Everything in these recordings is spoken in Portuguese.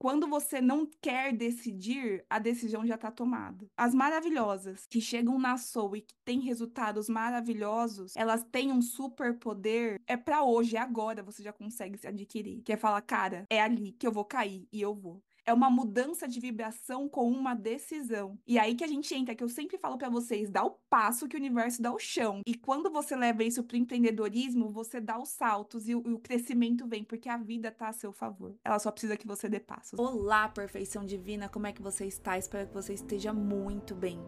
Quando você não quer decidir, a decisão já está tomada. As maravilhosas que chegam na Soul e que têm resultados maravilhosos, elas têm um superpoder. É para hoje, é agora você já consegue se adquirir. Que é falar, cara, é ali que eu vou cair e eu vou é uma mudança de vibração com uma decisão. E aí que a gente entra, que eu sempre falo para vocês, dá o passo que o universo dá o chão. E quando você leva isso pro empreendedorismo, você dá os saltos e o, e o crescimento vem, porque a vida tá a seu favor. Ela só precisa que você dê passos. Olá, perfeição divina, como é que você está? Espero que você esteja muito bem.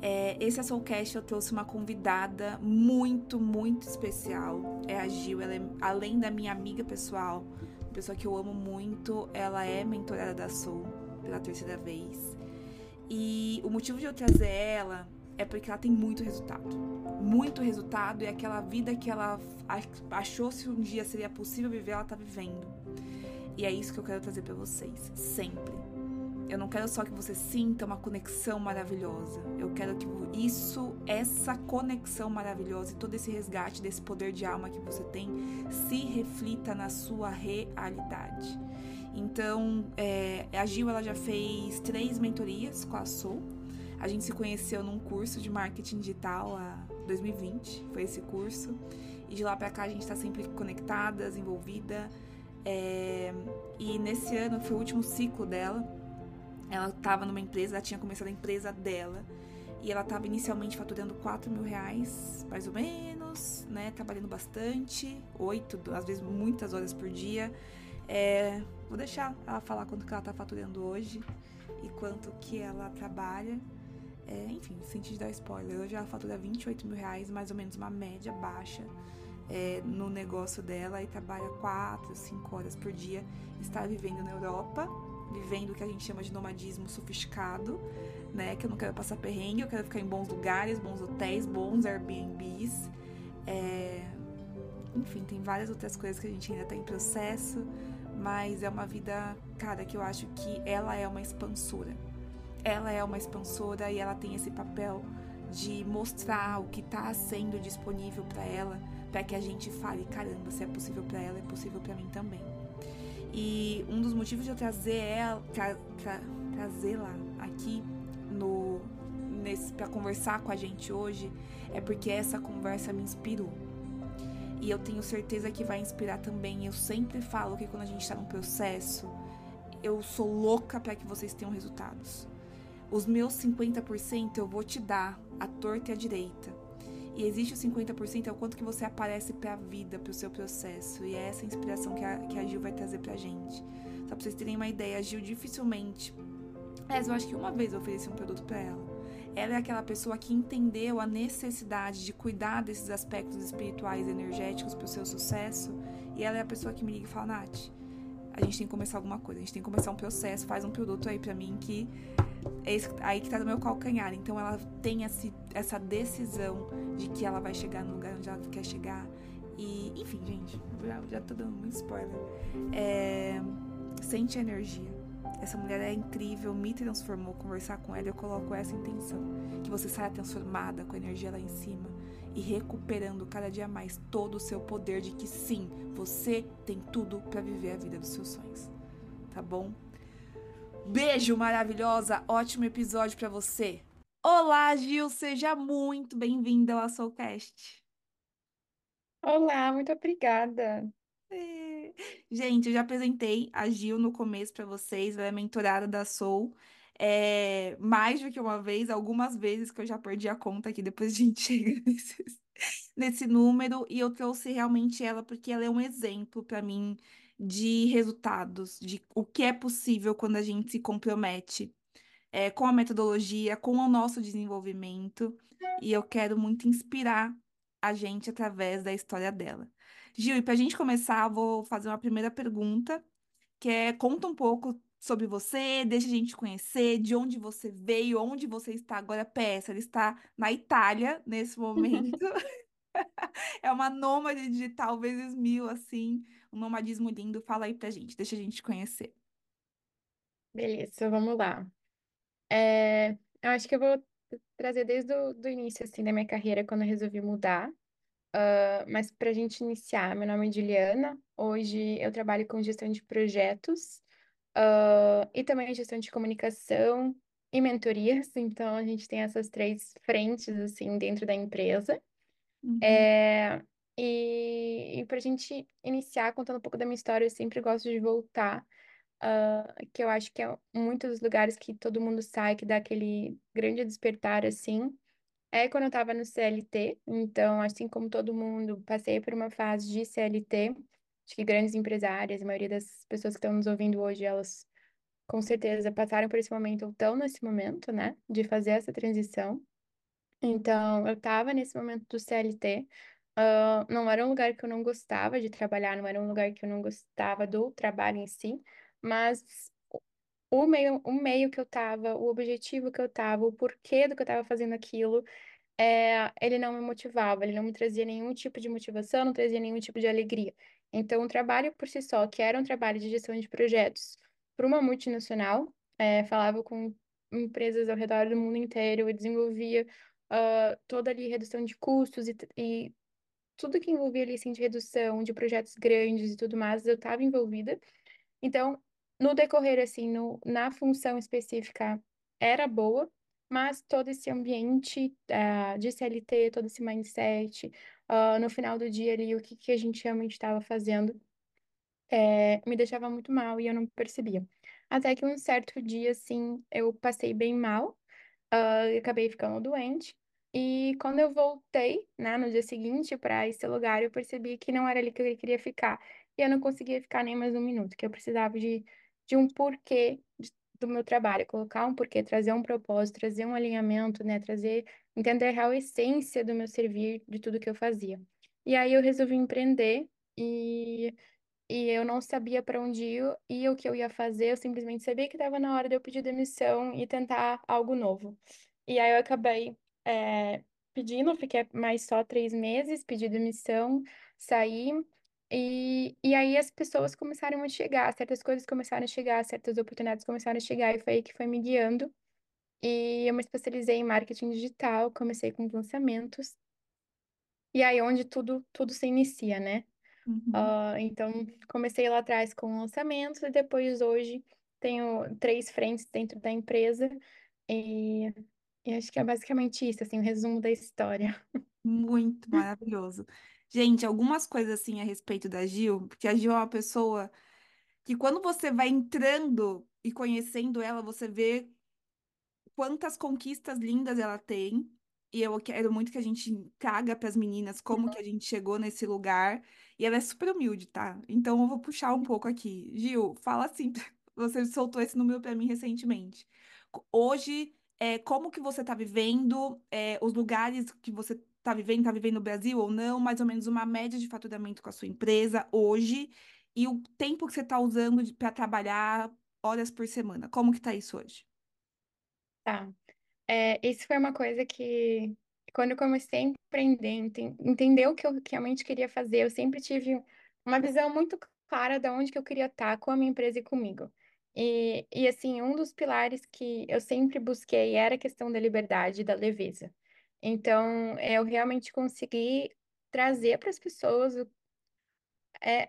É, esse é Soulcast, eu trouxe uma convidada muito, muito especial. É a Gil, ela é, além da minha amiga pessoal, pessoa que eu amo muito, ela é mentorada da Soul pela terceira vez. E o motivo de eu trazer ela é porque ela tem muito resultado. Muito resultado e aquela vida que ela achou se um dia seria possível viver, ela tá vivendo. E é isso que eu quero trazer para vocês, sempre. Eu não quero só que você sinta uma conexão maravilhosa. Eu quero que isso, essa conexão maravilhosa e todo esse resgate desse poder de alma que você tem se reflita na sua realidade. Então, é, a Gil ela já fez três mentorias com a Soul. A gente se conheceu num curso de marketing digital a 2020, foi esse curso. E de lá para cá a gente está sempre conectadas, envolvida. É, e nesse ano foi o último ciclo dela ela estava numa empresa, ela tinha começado a empresa dela. E ela estava inicialmente faturando 4 mil reais, mais ou menos, né? Trabalhando bastante, oito, às vezes muitas horas por dia. É, vou deixar ela falar quanto que ela está faturando hoje e quanto que ela trabalha. É, enfim, sem te dar spoiler, hoje ela fatura 28 mil reais, mais ou menos uma média baixa é, no negócio dela e trabalha 4, 5 horas por dia. Está vivendo na Europa vivendo o que a gente chama de nomadismo sofisticado, né? Que eu não quero passar perrengue, eu quero ficar em bons lugares, bons hotéis, bons Airbnbs. É... Enfim, tem várias outras coisas que a gente ainda está em processo, mas é uma vida, cara, que eu acho que ela é uma expansora. Ela é uma expansora e ela tem esse papel de mostrar o que está sendo disponível para ela, para que a gente fale, caramba, se é possível para ela, é possível para mim também. E um dos motivos de eu trazer ela, tra, tra, trazê-la aqui no nesse para conversar com a gente hoje é porque essa conversa me inspirou. E eu tenho certeza que vai inspirar também. Eu sempre falo que quando a gente está num processo, eu sou louca para que vocês tenham resultados. Os meus 50% eu vou te dar a torta e a direita. E existe o 50% é o quanto que você aparece para a vida, para o seu processo. E é essa inspiração que a, que a Gil vai trazer pra gente. Só pra vocês terem uma ideia, a Gil dificilmente. Mas eu acho que uma vez eu ofereci um produto para ela. Ela é aquela pessoa que entendeu a necessidade de cuidar desses aspectos espirituais e energéticos para o seu sucesso. E ela é a pessoa que me liga e fala: Nath, a gente tem que começar alguma coisa, a gente tem que começar um processo, faz um produto aí para mim que é esse, aí que tá no meu calcanhar. Então ela tem esse, essa decisão de que ela vai chegar no lugar onde ela quer chegar. E, enfim, gente, já, já tô dando muito spoiler. É, sente energia. Essa mulher é incrível, me transformou. Conversar com ela, eu coloco essa intenção: que você saia transformada com a energia lá em cima e recuperando cada dia mais todo o seu poder de que sim, você tem tudo para viver a vida dos seus sonhos. Tá bom? Beijo maravilhosa, ótimo episódio para você. Olá, Gil, seja muito bem-vinda ao Soulcast. Olá, muito obrigada. É. Gente, eu já apresentei a Gil no começo para vocês, ela é mentorada da Soul. É, mais do que uma vez, algumas vezes que eu já perdi a conta aqui, depois a gente chega nesse número, e eu trouxe realmente ela porque ela é um exemplo para mim de resultados, de o que é possível quando a gente se compromete é, com a metodologia, com o nosso desenvolvimento, e eu quero muito inspirar a gente através da história dela. Gil, e para a gente começar, vou fazer uma primeira pergunta, que é conta um pouco sobre você, deixa a gente conhecer, de onde você veio, onde você está agora. PS, ela está na Itália nesse momento. É uma nômade digital vezes mil, assim, um nomadismo lindo. Fala aí pra gente, deixa a gente conhecer. Beleza, vamos lá. É, eu acho que eu vou trazer desde o do início, assim, da minha carreira, quando eu resolvi mudar. Uh, mas para a gente iniciar, meu nome é Juliana. Hoje eu trabalho com gestão de projetos ah, e também gestão de comunicação e mentorias. Então, a gente tem essas três frentes, assim, dentro da empresa. Uhum, É, e, e para a gente iniciar contando um pouco da minha história, eu sempre gosto de voltar, ah, que eu acho que é muitos dos lugares que todo mundo sai, que dá aquele grande despertar, assim, é quando eu estava no CLT. Então, assim como todo mundo, passei por uma fase de CLT. Acho que grandes empresárias, a maioria das pessoas que estão nos ouvindo hoje, elas com certeza passaram por esse momento ou estão nesse momento, né, de fazer essa transição. Então, eu estava nesse momento do CLT. ah, não era um lugar que eu não gostava de trabalhar, não era um lugar que eu não gostava do trabalho em si, mas o meio, o meio que eu estava, o objetivo que eu estava, o porquê do que eu estava fazendo aquilo, é, ele não me motivava, ele não me trazia nenhum tipo de motivação, não trazia nenhum tipo de alegria. Então, o trabalho por si só, que era um trabalho de gestão de projetos para uma multinacional, é, falava com empresas ao redor do mundo inteiro, eu desenvolvia ah, toda ali redução de custos e, e tudo que envolvia ali, assim, de redução de projetos grandes e tudo mais, eu estava envolvida. Então, no decorrer, assim, no, na função específica, era boa, mas todo esse ambiente ah, de CLT, todo esse mindset, ah, no final do dia ali, o que, que a gente realmente estava fazendo, eh, me deixava muito mal e eu não percebia. Até que um certo dia, assim, eu passei bem mal, e acabei ficando doente. E quando eu voltei, né, no dia seguinte para esse lugar, eu percebi que não era ali que eu queria ficar. E eu não conseguia ficar nem mais um minuto, que eu precisava de, de um porquê de- do meu trabalho, colocar um porquê, trazer um propósito, trazer um alinhamento, né, trazer, entender a real essência do meu servir, de tudo que eu fazia. E aí eu resolvi empreender e e eu não sabia para onde ir e o que eu ia fazer, eu simplesmente sabia que estava na hora de eu pedir demissão e tentar algo novo. E aí eu acabei é, pedindo, fiquei mais só três meses, pedi demissão, saí, e, e aí as pessoas começaram a chegar, certas coisas começaram a chegar, certas oportunidades começaram a chegar, e foi aí que foi me guiando. E eu me especializei em marketing digital, comecei com os lançamentos, e aí onde tudo, tudo se inicia, né? uhum. Ah, então, comecei lá atrás com lançamentos e depois hoje tenho três frentes dentro da empresa e, e acho que é basicamente isso, assim, o resumo da história. Muito maravilhoso. Gente, algumas coisas assim a respeito da Gil, porque a Gil é uma pessoa que quando você vai entrando e conhecendo ela, você vê quantas conquistas lindas ela tem. E eu quero muito que a gente traga para as meninas como que a gente chegou nesse lugar. E ela é super humilde, tá? Então eu vou puxar um pouco aqui. Gil, fala assim, você soltou esse número para mim recentemente. Hoje, é, como que você está vivendo, é, os lugares que você está vivendo, está vivendo no Brasil ou não, mais ou menos uma média de faturamento com a sua empresa hoje e o tempo que você está usando para trabalhar horas por semana. Como que tá isso hoje? Tá. É, isso foi uma coisa que, quando eu comecei a empreender, enten- entender o que eu realmente queria fazer, eu sempre tive uma visão muito clara de onde que eu queria estar com a minha empresa e comigo. E, e assim, um dos pilares que eu sempre busquei era a questão da liberdade e da leveza. Então, eu realmente consegui trazer para as pessoas é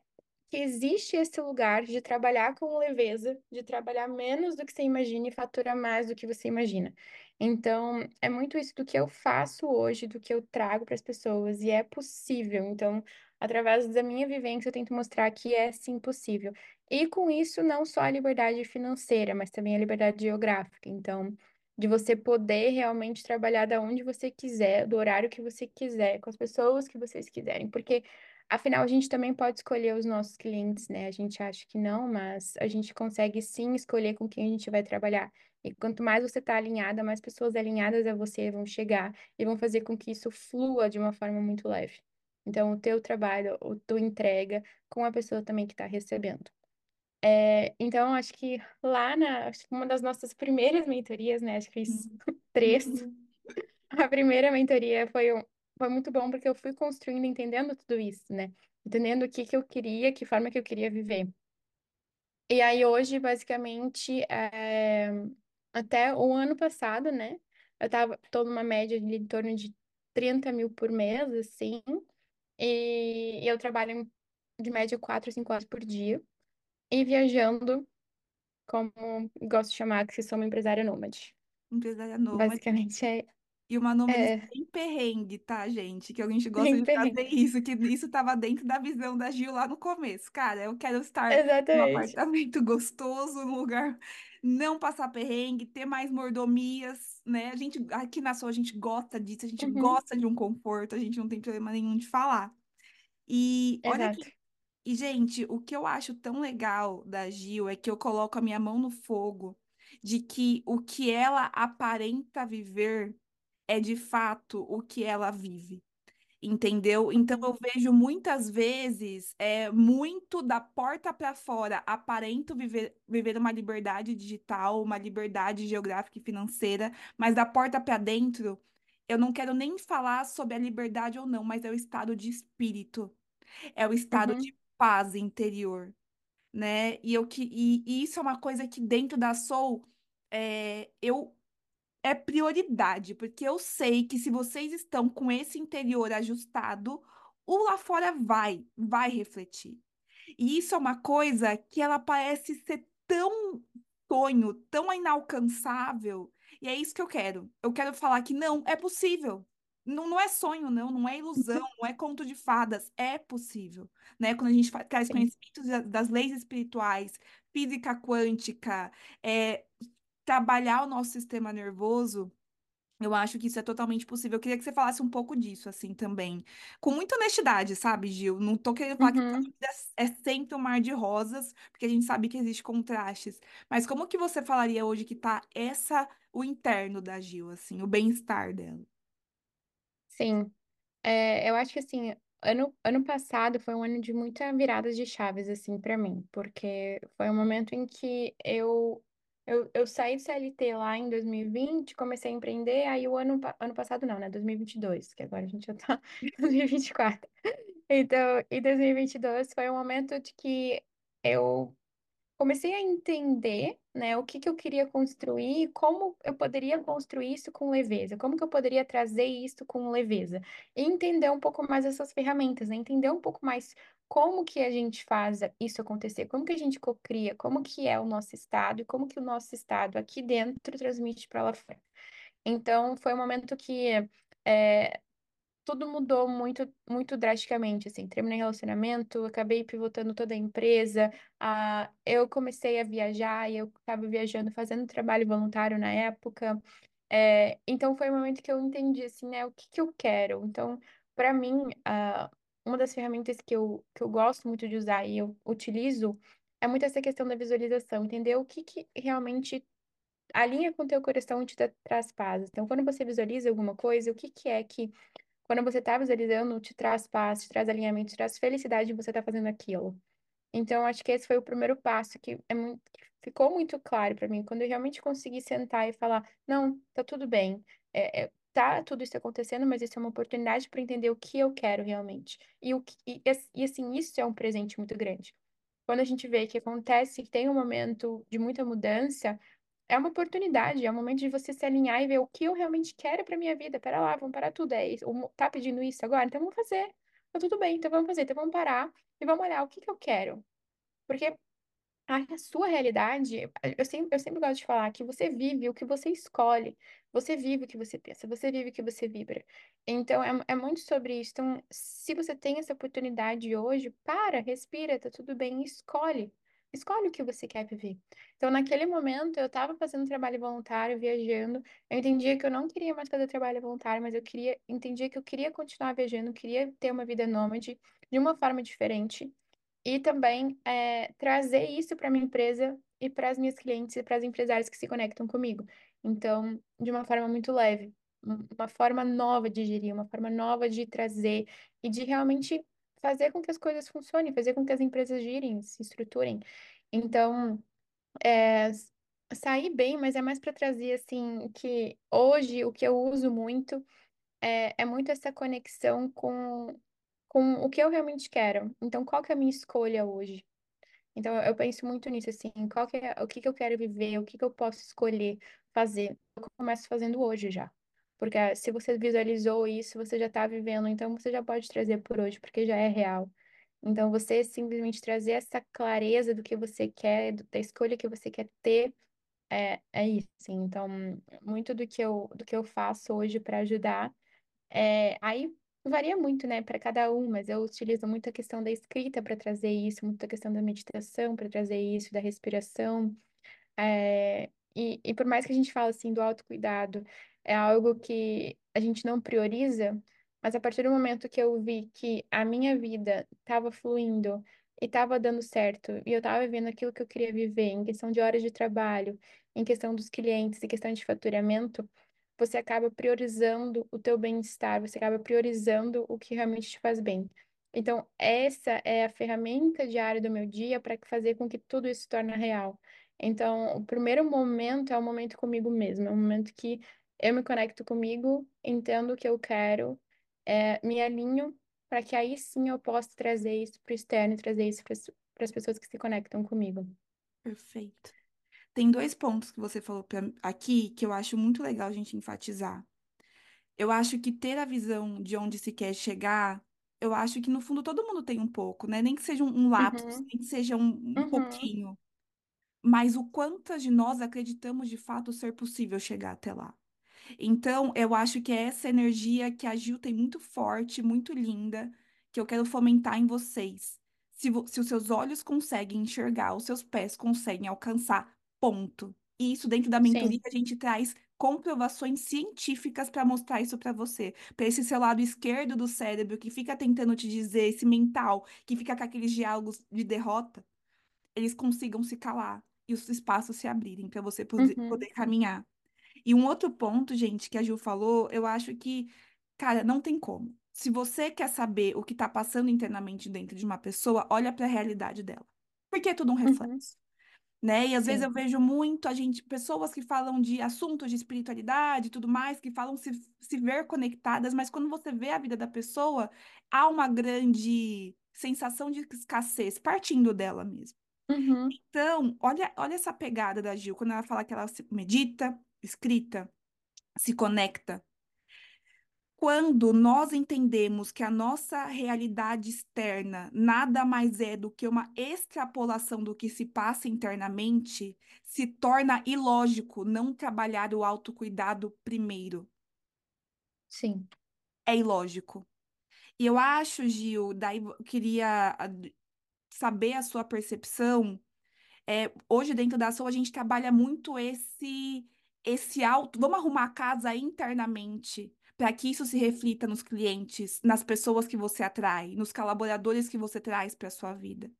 que existe esse lugar de trabalhar com leveza, de trabalhar menos do que você imagina e faturar mais do que você imagina. Então, é muito isso do que eu faço hoje, do que eu trago para as pessoas, e é possível. Então, através da minha vivência, eu tento mostrar que é sim possível. E com isso, não só a liberdade financeira, mas também a liberdade geográfica. Então, de você poder realmente trabalhar da onde você quiser, do horário que você quiser, com as pessoas que vocês quiserem, porque Afinal, a gente também pode escolher os nossos clientes, né? A gente acha que não, mas a gente consegue sim escolher com quem a gente vai trabalhar. E quanto mais você está alinhada, mais pessoas alinhadas a você vão chegar e vão fazer com que isso flua de uma forma muito leve. Então, o teu trabalho, o tua entrega com a pessoa também que está recebendo. É, então, acho que lá na, acho que uma das nossas primeiras mentorias, né? Acho que fiz três. Uhum. A primeira mentoria foi, um- foi muito bom porque eu fui construindo, entendendo tudo isso, né? Entendendo o que que eu queria, que forma que eu queria viver. E aí hoje, basicamente, é, até o ano passado, né? Eu tava tô numa média de em torno de 30 mil por mês, assim. E eu trabalho de média 4 a 5 horas por dia. E viajando. como gosto de chamar, que sou uma empresária nômade. Empresária nômade. Basicamente é, E uma nômade é sem perrengue, tá, gente? Que a gente gosta bem de fazer perrengue. isso, que isso tava dentro da visão da Gil lá no começo. Cara, eu quero estar num Exatamente. apartamento gostoso, num lugar não passar perrengue, ter mais mordomias, né? A gente aqui na Sul a gente gosta disso, a gente Uhum, gosta de um conforto, a gente não tem problema nenhum de falar. E olha exato. E, gente, o que eu acho tão legal da Gil é que eu coloco a minha mão no fogo de que o que ela aparenta viver é de fato o que ela vive. Entendeu? Então eu Uhum, vejo muitas vezes é muito da porta para fora aparento viver, viver uma liberdade digital, uma liberdade geográfica e financeira, mas da porta para dentro eu não quero nem falar sobre a liberdade ou não, mas é o estado de espírito, é o estado uhum, de paz interior, né? E eu que e, e isso é uma coisa que dentro da Soul é, eu é prioridade, porque eu sei que se vocês estão com esse interior ajustado, o lá fora vai, vai refletir. E isso é uma coisa que ela parece ser tão sonho, tão inalcançável. E é isso que eu quero. Eu quero falar que não, é possível. Não, não é sonho, não, não é ilusão, uhum. não é conto de fadas, é possível, né? Quando a gente traz conhecimentos da- das leis espirituais, física quântica, é, trabalhar o nosso sistema nervoso, eu acho que isso é totalmente possível. Eu queria que você falasse um pouco disso, assim, também. Com muita honestidade, sabe, Gil? Não tô querendo falar que Uhum. vida é sempre um mar de rosas, porque a gente sabe que existe contrastes. Mas como que você falaria hoje que tá essa, o interno da Gil, assim, o bem-estar dela? Sim. É, eu acho que assim, ano, ano passado foi um ano de muita viradas de chaves, assim, para mim, porque foi um momento em que eu, eu, eu saí do CLT lá em 2020, comecei a empreender, aí o ano, ano passado não, né, 2022, que agora a gente já tá em 2024. Então, em 2022 foi um momento de que eu comecei a entender, né, o que que eu queria construir como eu poderia construir isso com leveza, como que eu poderia trazer isso com leveza. E entender um pouco mais essas ferramentas, né? Entender um pouco mais como que a gente faz isso acontecer, como que a gente cocria, como que é o nosso estado e como que o nosso estado aqui dentro transmite para lá fora. Então, foi um momento que é, tudo mudou muito, muito drasticamente, assim, terminei relacionamento, acabei pivotando toda a empresa, ah, eu comecei a viajar e eu estava viajando, fazendo trabalho voluntário na época, é, então foi o momento que eu entendi, assim, né, o que que eu quero, então, para mim, ah, uma das ferramentas que eu, que eu gosto muito de usar e eu utilizo é muito essa questão da visualização, entender o que que realmente alinha com o teu coração e te traz paz. Então, quando você visualiza alguma coisa, o que que é que quando você está visualizando, te traz paz, te traz alinhamento, te traz felicidade de você estar fazendo aquilo. Então, acho que esse foi o primeiro passo que, é muito, que ficou muito claro para mim, quando eu realmente consegui sentar e falar, não, tá tudo bem, é, é, tá tudo isso acontecendo, mas isso é uma oportunidade para entender o que eu quero realmente. E, o que, e, e, assim, isso é um presente muito grande. Quando a gente vê que acontece, que tem um momento de muita mudança, é uma oportunidade, é um momento de você se alinhar e ver o que eu realmente quero para minha vida. Pera lá, vamos parar tudo. É isso. Tá pedindo isso agora? Então vamos fazer. Tá tudo bem, então vamos fazer. Então vamos parar e vamos olhar o que que eu quero. Porque a sua realidade, eu sempre, eu sempre gosto de falar que você vive o que você escolhe, você vive o que você pensa, você vive o que você vibra. Então, é, é muito sobre isso. Então, se você tem essa oportunidade hoje, para, respira, tá tudo bem, escolhe. Escolhe o que você quer viver. Então, naquele momento, eu estava fazendo trabalho voluntário, viajando. Eu entendia que eu não queria mais fazer trabalho voluntário, mas eu queria, entendia que eu queria continuar viajando, queria ter uma vida nômade de uma forma diferente e também é, trazer isso para minha empresa e para as minhas clientes e para as empresárias que se conectam comigo. Então, de uma forma muito leve, um- uma forma nova de gerir, uma forma nova de trazer e de realmente fazer com que as coisas funcionem, fazer com que as empresas girem, se estruturem. Então, é, sair bem, mas é mais para trazer assim que hoje o que eu uso muito é, é muito essa conexão com com o que eu realmente quero. Então, qual que é a minha escolha hoje? Então, eu penso muito nisso, assim, qual que é, o que que eu quero viver, o que que eu posso escolher fazer. Eu começo fazendo hoje já. Porque ah, se você visualizou isso, você já está vivendo, então você já pode trazer por hoje, porque já é real. Então, você simplesmente trazer essa clareza do que você quer, da escolha que você quer ter, é, é isso. Então, muito do que eu, do que eu faço hoje para ajudar, é, aí varia muito, né, para cada um, mas eu utilizo muito a questão da escrita para trazer isso, muito a questão da meditação para trazer isso, da respiração. É, e, e por mais que a gente fale assim do autocuidado, é algo que a gente não prioriza, mas a partir do momento que eu vi que a minha vida estava fluindo e estava dando certo, e eu estava vivendo aquilo que eu queria viver, em questão de horas de trabalho, em questão dos clientes, em questão de faturamento, você acaba priorizando o teu bem-estar, você acaba priorizando o que realmente te faz bem. Então, essa é a ferramenta diária do meu dia para fazer com que tudo isso se torne real. Então, o primeiro momento é o momento comigo mesmo, é o momento que eu me conecto comigo, entendo o que eu quero, é, me alinho para que aí sim eu possa trazer isso para o externo e trazer isso para as pessoas que se conectam comigo. Perfeito. Tem dois pontos que você falou pra, aqui que eu acho muito legal a gente enfatizar. Eu acho que ter a visão de onde se quer chegar, eu acho que no fundo todo mundo tem um pouco, né? Nem que seja um, um lapso, Uhum, nem que seja um, um uhum, pouquinho. Mas o quantas de nós acreditamos de fato ser possível chegar até lá. Então, eu acho que é essa energia que a Gil tem muito forte, muito linda, que eu quero fomentar em vocês. Se, vo- se os seus olhos conseguem enxergar, os seus pés conseguem alcançar, ponto. E isso dentro da mentoria sim, a gente traz comprovações científicas para mostrar isso para você. Para esse seu lado esquerdo do cérebro que fica tentando te dizer, esse mental, que fica com aqueles diálogos de derrota, eles consigam se calar e os espaços se abrirem para você poder, uhum, poder caminhar. E um outro ponto, gente, que a Ju falou, eu acho que, cara, não tem como. Se você quer saber o que está passando internamente dentro de uma pessoa, olha para a realidade dela. Porque é tudo um uhum, reflexo, né? E às vezes sim, eu vejo muito a gente, pessoas que falam de assuntos de espiritualidade e tudo mais, que falam se, se ver conectadas, mas quando você vê a vida da pessoa, há uma grande sensação de escassez partindo dela mesmo. uhum, Então, olha, olha essa pegada da Gil, quando ela fala que ela se medita, escrita, se conecta. Quando nós entendemos que a nossa realidade externa nada mais é do que uma extrapolação do que se passa internamente, se torna ilógico não trabalhar o autocuidado primeiro. sim, É ilógico. E eu acho, Gil, daí eu queria ah, saber a sua percepção É, hoje, dentro da ação, a gente trabalha muito esse, esse alto. Vamos arrumar a casa internamente para que isso se reflita nos clientes, nas pessoas que você atrai, nos colaboradores que você traz para a sua vida.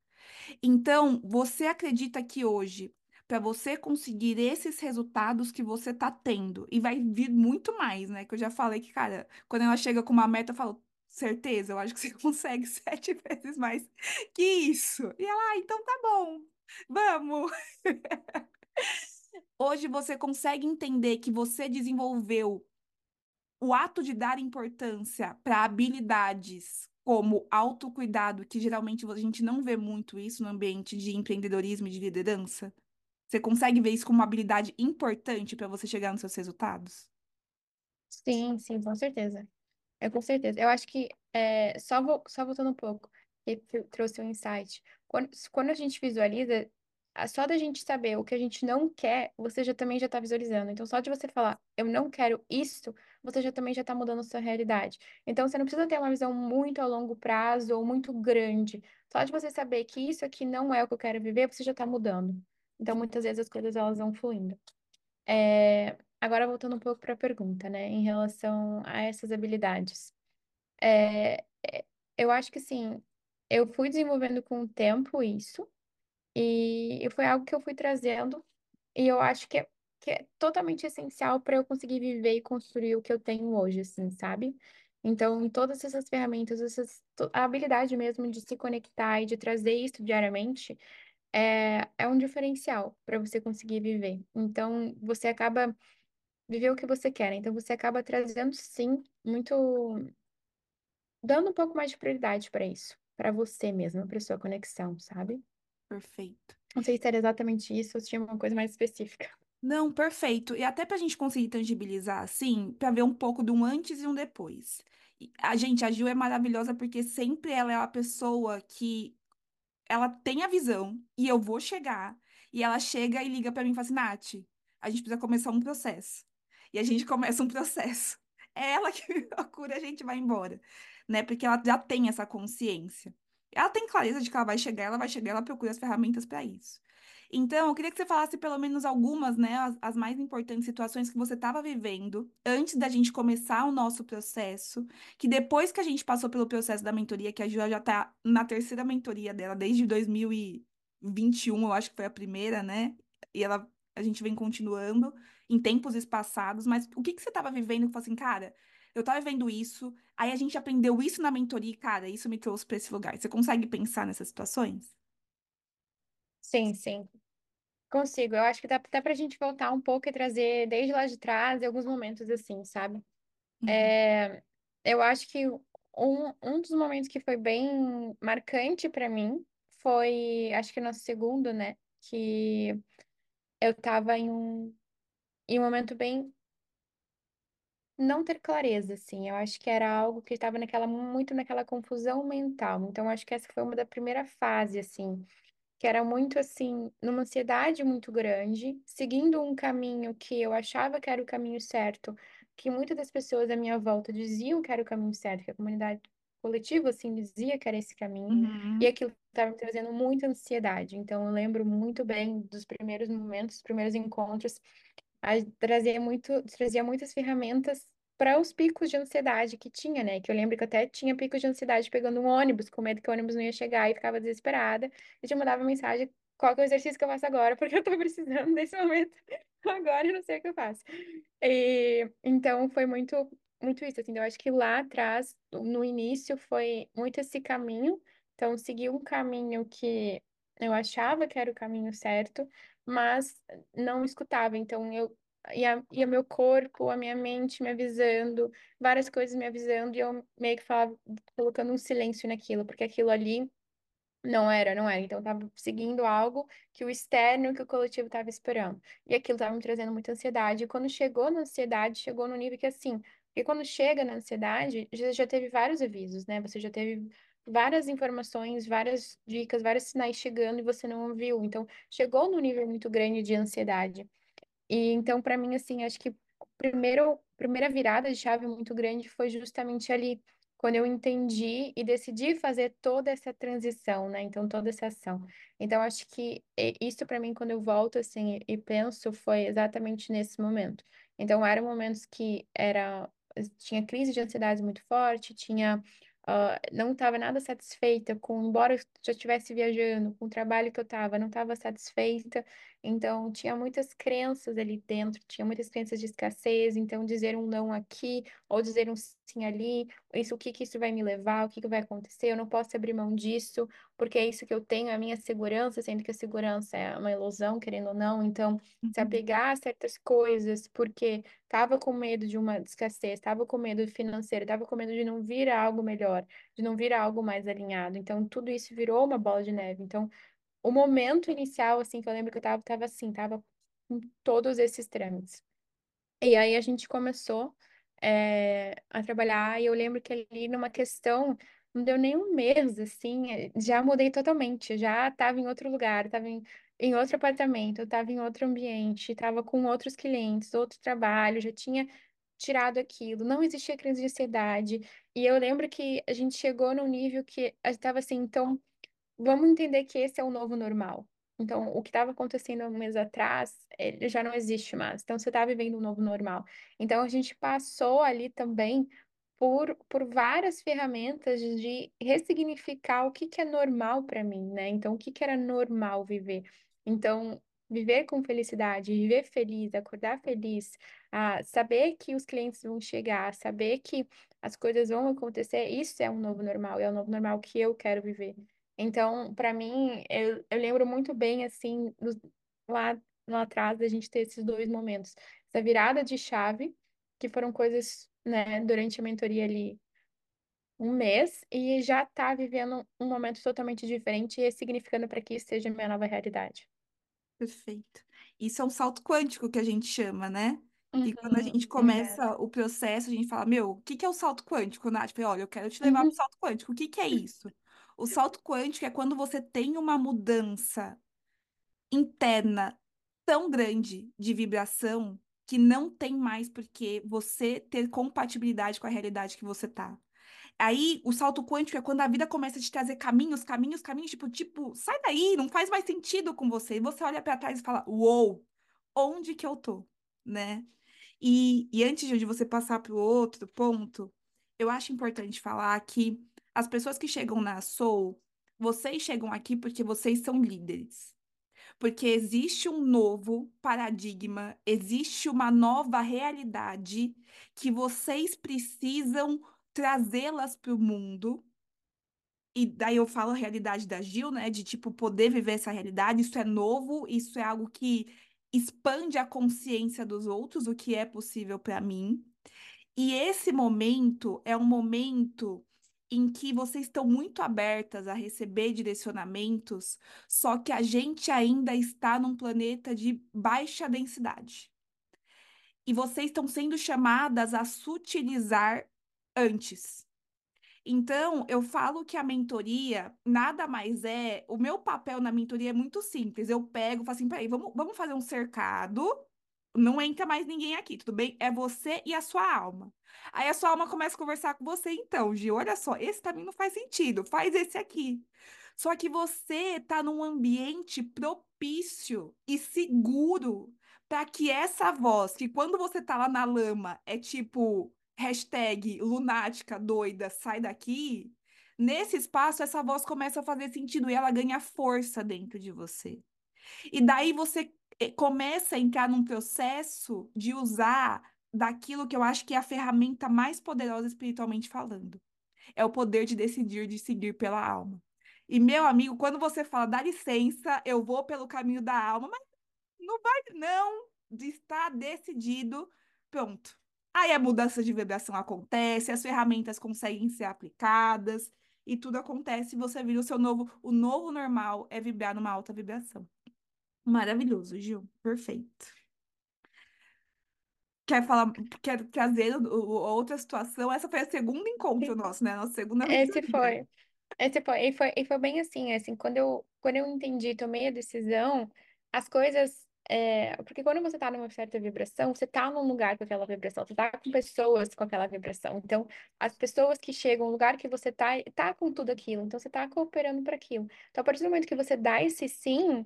Então, você acredita que hoje, para você conseguir esses resultados que você está tendo, e vai vir muito mais, né? Que eu já falei que, cara, quando ela chega com uma meta, eu falo. Certeza, eu acho que você consegue sete vezes mais que isso. E ela, ah, então tá bom. Vamos! Hoje você consegue entender que você desenvolveu o ato de dar importância para habilidades como autocuidado, que geralmente a gente não vê muito isso no ambiente de empreendedorismo e de liderança? Você consegue ver isso como uma habilidade importante para você chegar nos seus resultados? sim, sim, com certeza. É, com certeza. Eu acho que, é, só, vo- só voltando um pouco, que trouxe um insight. Quando, quando a gente visualiza, só da gente saber o que a gente não quer, você já também já está visualizando. Então, só de você falar, eu não quero isso, você já também já está mudando a sua realidade. Então, você não precisa ter uma visão muito a longo prazo ou muito grande. Só de você saber que isso aqui não é o que eu quero viver, você já está mudando. Então, muitas vezes as coisas elas vão fluindo. É, agora, voltando um pouco para a pergunta, né, em relação a essas habilidades. É, é, eu acho que sim, eu fui desenvolvendo com o tempo isso, e, e foi algo que eu fui trazendo, e eu acho que é, que é totalmente essencial para eu conseguir viver e construir o que eu tenho hoje, assim, sabe? Então, todas essas ferramentas, essas, a habilidade mesmo de se conectar e de trazer isso diariamente é, é um diferencial para você conseguir viver. Então, você acaba viver o que você quer, né? Então, você acaba trazendo, sim, muito dando um pouco mais de prioridade para isso, para você mesma, para sua conexão, sabe? Perfeito. Não sei se era exatamente isso ou se tinha uma coisa mais específica. Não, perfeito. E até para a gente conseguir tangibilizar assim, para ver um pouco de um antes e um depois. E A gente, a Ju é maravilhosa porque sempre ela é a pessoa que ela tem a visão e eu vou chegar. E ela chega e liga pra mim e fala assim, Nath, a gente precisa começar um processo. E a gente começa um processo. É ela que procura, a gente vai embora, né? Porque ela já tem essa consciência. Ela tem clareza de que ela vai chegar, ela vai chegar, ela procura as ferramentas para isso. Então, eu queria que você falasse pelo menos algumas, né, as, as mais importantes situações que você estava vivendo antes da gente começar o nosso processo, que depois que a gente passou pelo processo da mentoria, que a Ju já está na terceira mentoria dela, desde 2021, eu acho que foi a primeira, né? E ela, a gente vem continuando em tempos espaçados, mas o que que você estava vivendo que falou assim, cara, eu estava vivendo isso, aí a gente aprendeu isso na mentoria, e, cara, isso me trouxe para esse lugar. Você consegue pensar nessas situações? Sim, sim. Consigo. Eu acho que dá até pra gente voltar um pouco e trazer desde lá de trás alguns momentos assim, sabe? Uhum, É, eu acho que um, um dos momentos que foi bem marcante pra mim foi, acho que no segundo, né? Que eu tava em um, em um momento bem não ter clareza, assim. Eu acho que era algo que estava naquela, muito naquela confusão mental. Então, acho que essa foi uma da primeira fase, assim. que era muito assim, numa ansiedade muito grande, seguindo um caminho que eu achava que era o caminho certo, que muitas das pessoas à minha volta diziam que era o caminho certo, que a comunidade coletiva assim dizia que era esse caminho, e uhum, aquilo estava me trazendo muita ansiedade. Então eu lembro muito bem dos primeiros momentos, dos primeiros encontros, trazia muito, trazia muitas ferramentas para os picos de ansiedade que tinha, né? Que eu lembro que eu até tinha picos de ansiedade pegando um ônibus, com medo que o ônibus não ia chegar e ficava desesperada. E te mandava mensagem, qual é o exercício que eu faço agora? Porque eu tô precisando desse momento agora e não sei o que eu faço. E, então foi muito, muito isso, assim. Eu acho que lá atrás, no início, foi muito esse caminho. Então, segui um caminho que eu achava que era o caminho certo, mas não escutava. Então, eu ia, ia meu corpo, a minha mente me avisando, várias coisas me avisando, e eu meio que falava, colocando um silêncio naquilo, porque aquilo ali não era, não era. Então, eu tava seguindo algo que o externo, que o coletivo estava esperando. E aquilo tava me trazendo muita ansiedade. E quando chegou na ansiedade, chegou no nível que assim, porque quando chega na ansiedade, já, já teve vários avisos, né? Você já teve várias informações, várias dicas, vários sinais chegando e você não ouviu. Então, chegou num nível muito grande de ansiedade. E então, para mim, assim, acho que primeiro, primeira virada de chave muito grande foi justamente ali, quando eu entendi e decidi fazer toda essa transição, né? Então, toda essa ação. Então, acho que isso para mim, quando eu volto, assim, e penso, foi exatamente nesse momento. Então, eram momentos que era, tinha crise de ansiedade muito forte, tinha. Ah, não estava nada satisfeita com, embora eu já estivesse viajando, com o trabalho que eu estava, não estava satisfeita, então, tinha muitas crenças ali dentro, tinha muitas crenças de escassez. Então, dizer um não aqui ou dizer um sim ali, isso, o que que isso vai me levar, o que que vai acontecer? Eu não posso abrir mão disso, porque é isso que eu tenho, é a minha segurança, sendo que a segurança é uma ilusão, querendo ou não. Então, se uhum, apegar a certas coisas, porque estava com medo de uma escassez, estava com medo financeiro, estava com medo de não vir algo melhor, de não vir algo mais alinhado. Então, tudo isso virou uma bola de neve. Então, o momento inicial, assim, que eu lembro que eu tava, tava assim, tava com todos esses trâmites. E aí a gente começou é, a trabalhar, e eu lembro que ali numa questão, não deu nem um mês, assim, eh, já mudei totalmente, já estava em outro lugar, estava em, em outro apartamento, estava em outro ambiente, estava com outros clientes, outro trabalho, já tinha tirado aquilo, não existia crise de ansiedade, e eu lembro que a gente chegou num nível que a gente estava assim, então Vamos entender que esse é o novo normal. Então, o que estava acontecendo um mês atrás, ele já não existe mais. Então, você está vivendo um novo normal. Então, a gente passou ali também por, por várias ferramentas de ressignificar o que que é normal para mim, né? Então, o que que era normal viver. Então, viver com felicidade, viver feliz, acordar feliz, ah, saber que os clientes vão chegar, saber que as coisas vão acontecer, isso é um novo normal, é o novo normal que eu quero viver. Então, para mim, eu, eu lembro muito bem, assim, dos- lá, lá atrás, da gente ter esses dois momentos. Essa virada de chave, que foram coisas, né, durante a mentoria ali, um mês, e já tá vivendo um momento totalmente diferente e significando para que isso seja a minha nova realidade. perfeito. Isso é um salto quântico que a gente chama, né? E quando a Uhum, gente começa o processo, a gente fala, meu, o que que é o salto quântico, Nath? Eu falei, olha, eu quero te levar para o Uhum, salto quântico. O que que é isso? O salto quântico é quando você tem uma mudança interna tão grande de vibração que não tem mais porque você ter compatibilidade com a realidade que você tá. Aí, o salto quântico é quando a vida começa a te trazer caminhos, caminhos, caminhos, tipo, tipo, sai daí, não faz mais sentido com você. E você olha para trás e fala, uou, onde que eu tô, né? E, e antes de você passar para o outro ponto, eu acho importante falar que as pessoas que chegam na Soul, vocês chegam aqui porque vocês são líderes. Porque existe um novo paradigma, existe uma nova realidade que vocês precisam trazê-las para o mundo. E daí eu falo a realidade da Gil, né? De tipo poder viver essa realidade. Isso é novo, isso é algo que expande a consciência dos outros, o que é possível para mim. E esse momento é um momento em que vocês estão muito abertas a receber direcionamentos, só que a gente ainda está num planeta de baixa densidade. E vocês estão sendo chamadas a sutilizar antes. Então, eu falo que a mentoria nada mais é. O meu papel na mentoria é muito simples. Eu pego, falo assim: peraí, vamos, vamos fazer um cercado. Não entra mais ninguém aqui, tudo bem? É você e a sua alma. Aí a sua alma começa a conversar com você, então, Gil, olha só, esse também não faz sentido, faz esse aqui. Só que você está num ambiente propício e seguro para que essa voz, que quando você tá lá na lama, é tipo hashtag lunática, doida, sai daqui. Nesse espaço, essa voz começa a fazer sentido e ela ganha força dentro de você. E daí você eh, começa a entrar num processo de usar daquilo que eu acho que é a ferramenta mais poderosa espiritualmente falando. É o poder de decidir, de seguir pela alma. E, meu amigo, quando você fala, dá licença, eu vou pelo caminho da alma, mas não vai, não, está decidido, pronto. Aí a mudança de vibração acontece, as ferramentas conseguem ser aplicadas e tudo acontece e você vira o seu novo, o novo normal é vibrar numa alta vibração. Maravilhoso, Gil. Perfeito. Quer falar, quer trazer outra situação? Essa foi a segunda encontro nosso, né? Nossa segunda Esse foi. Esse foi, e foi, e foi bem assim, assim, quando eu, quando eu entendi, tomei a decisão, as coisas, é, porque quando você tá numa certa vibração, você tá num lugar com aquela vibração, você tá com pessoas com aquela vibração, então, as pessoas que chegam, o lugar que você tá, tá com tudo aquilo, então você tá cooperando para aquilo. Então, a partir do momento que você dá esse sim,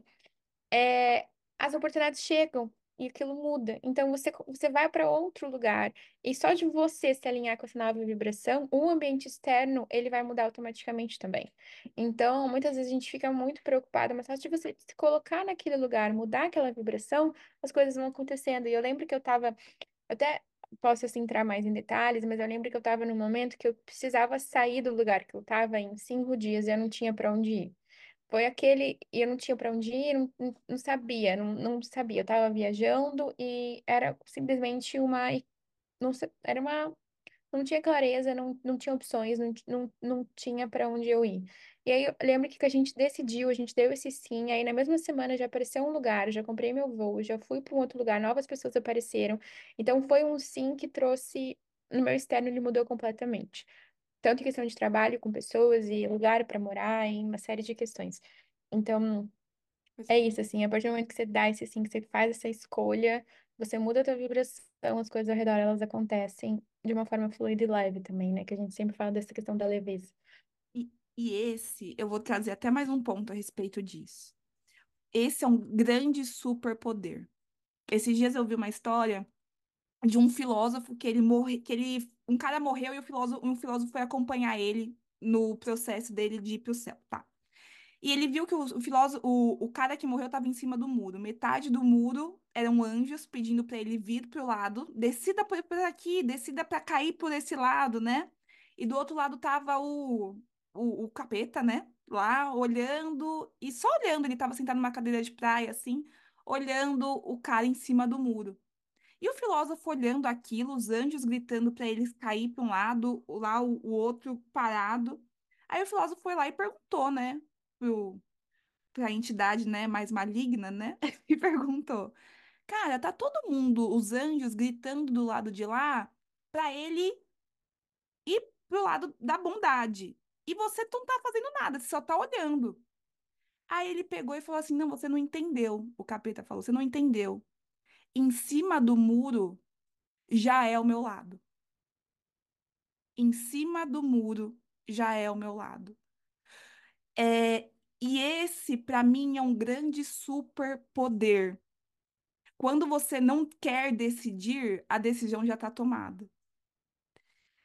é, as oportunidades chegam e aquilo muda. Então você, você vai para outro lugar e só de você se alinhar com essa nova vibração, o ambiente externo ele vai mudar automaticamente também. Então muitas vezes a gente fica muito preocupado, mas só de você se colocar naquele lugar, mudar aquela vibração, as coisas vão acontecendo. E eu lembro que eu estava até Posso assim entrar mais em detalhes, mas eu lembro que eu estava num momento que eu precisava sair do lugar que eu estava em cinco dias e eu não tinha para onde ir. Foi aquele, e eu não tinha para onde ir, não, não, sabia, não, não sabia. Eu estava viajando e era simplesmente uma, não, era uma, não tinha clareza, não, não tinha opções, não, não, não tinha para onde eu ir. E aí eu lembro que a gente decidiu, a gente deu esse sim, aí na mesma semana já apareceu um lugar, já comprei meu voo, já fui para um outro lugar, novas pessoas apareceram. Então foi um sim que trouxe, no meu externo ele mudou completamente tanto em questão de trabalho com pessoas e lugar para morar, em uma série de questões. Então, é isso, assim, a partir do momento que você dá esse assim, que você faz essa escolha, você muda a tua vibração, as coisas ao redor, elas acontecem de uma forma fluida e leve também, né? Que a gente sempre fala dessa questão da leveza. E, e esse, eu vou trazer até mais um ponto a respeito disso. Esse é um grande superpoder. Esses dias eu vi uma história de um filósofo que ele morre, que ele, um cara morreu e o filósofo, um filósofo foi acompanhar ele no processo dele de ir para o céu, tá? E ele viu que o, o filósofo, o, o cara que morreu estava em cima do muro. Metade do muro eram anjos pedindo para ele vir pro lado, decida por, por aqui, decida para cair por esse lado, né? E do outro lado tava o, o, o capeta, né? Lá olhando, e só olhando, ele estava sentado numa cadeira de praia, assim, olhando o cara em cima do muro. E o filósofo olhando aquilo, os anjos gritando para eles cair para um lado, lá o, o outro parado. Aí o filósofo foi lá e perguntou, né, para a entidade, né, mais maligna, né, e perguntou: cara, tá todo mundo, os anjos gritando do lado de lá pra ele ir pro lado da bondade. E você não tá fazendo nada, você só tá olhando. Aí ele pegou e falou assim: Não, você não entendeu. O capeta falou: Você não entendeu. Em cima do muro já é o meu lado. Em cima do muro já é o meu lado. É, e esse, para mim, é um grande superpoder. Quando você não quer decidir, a decisão já está tomada.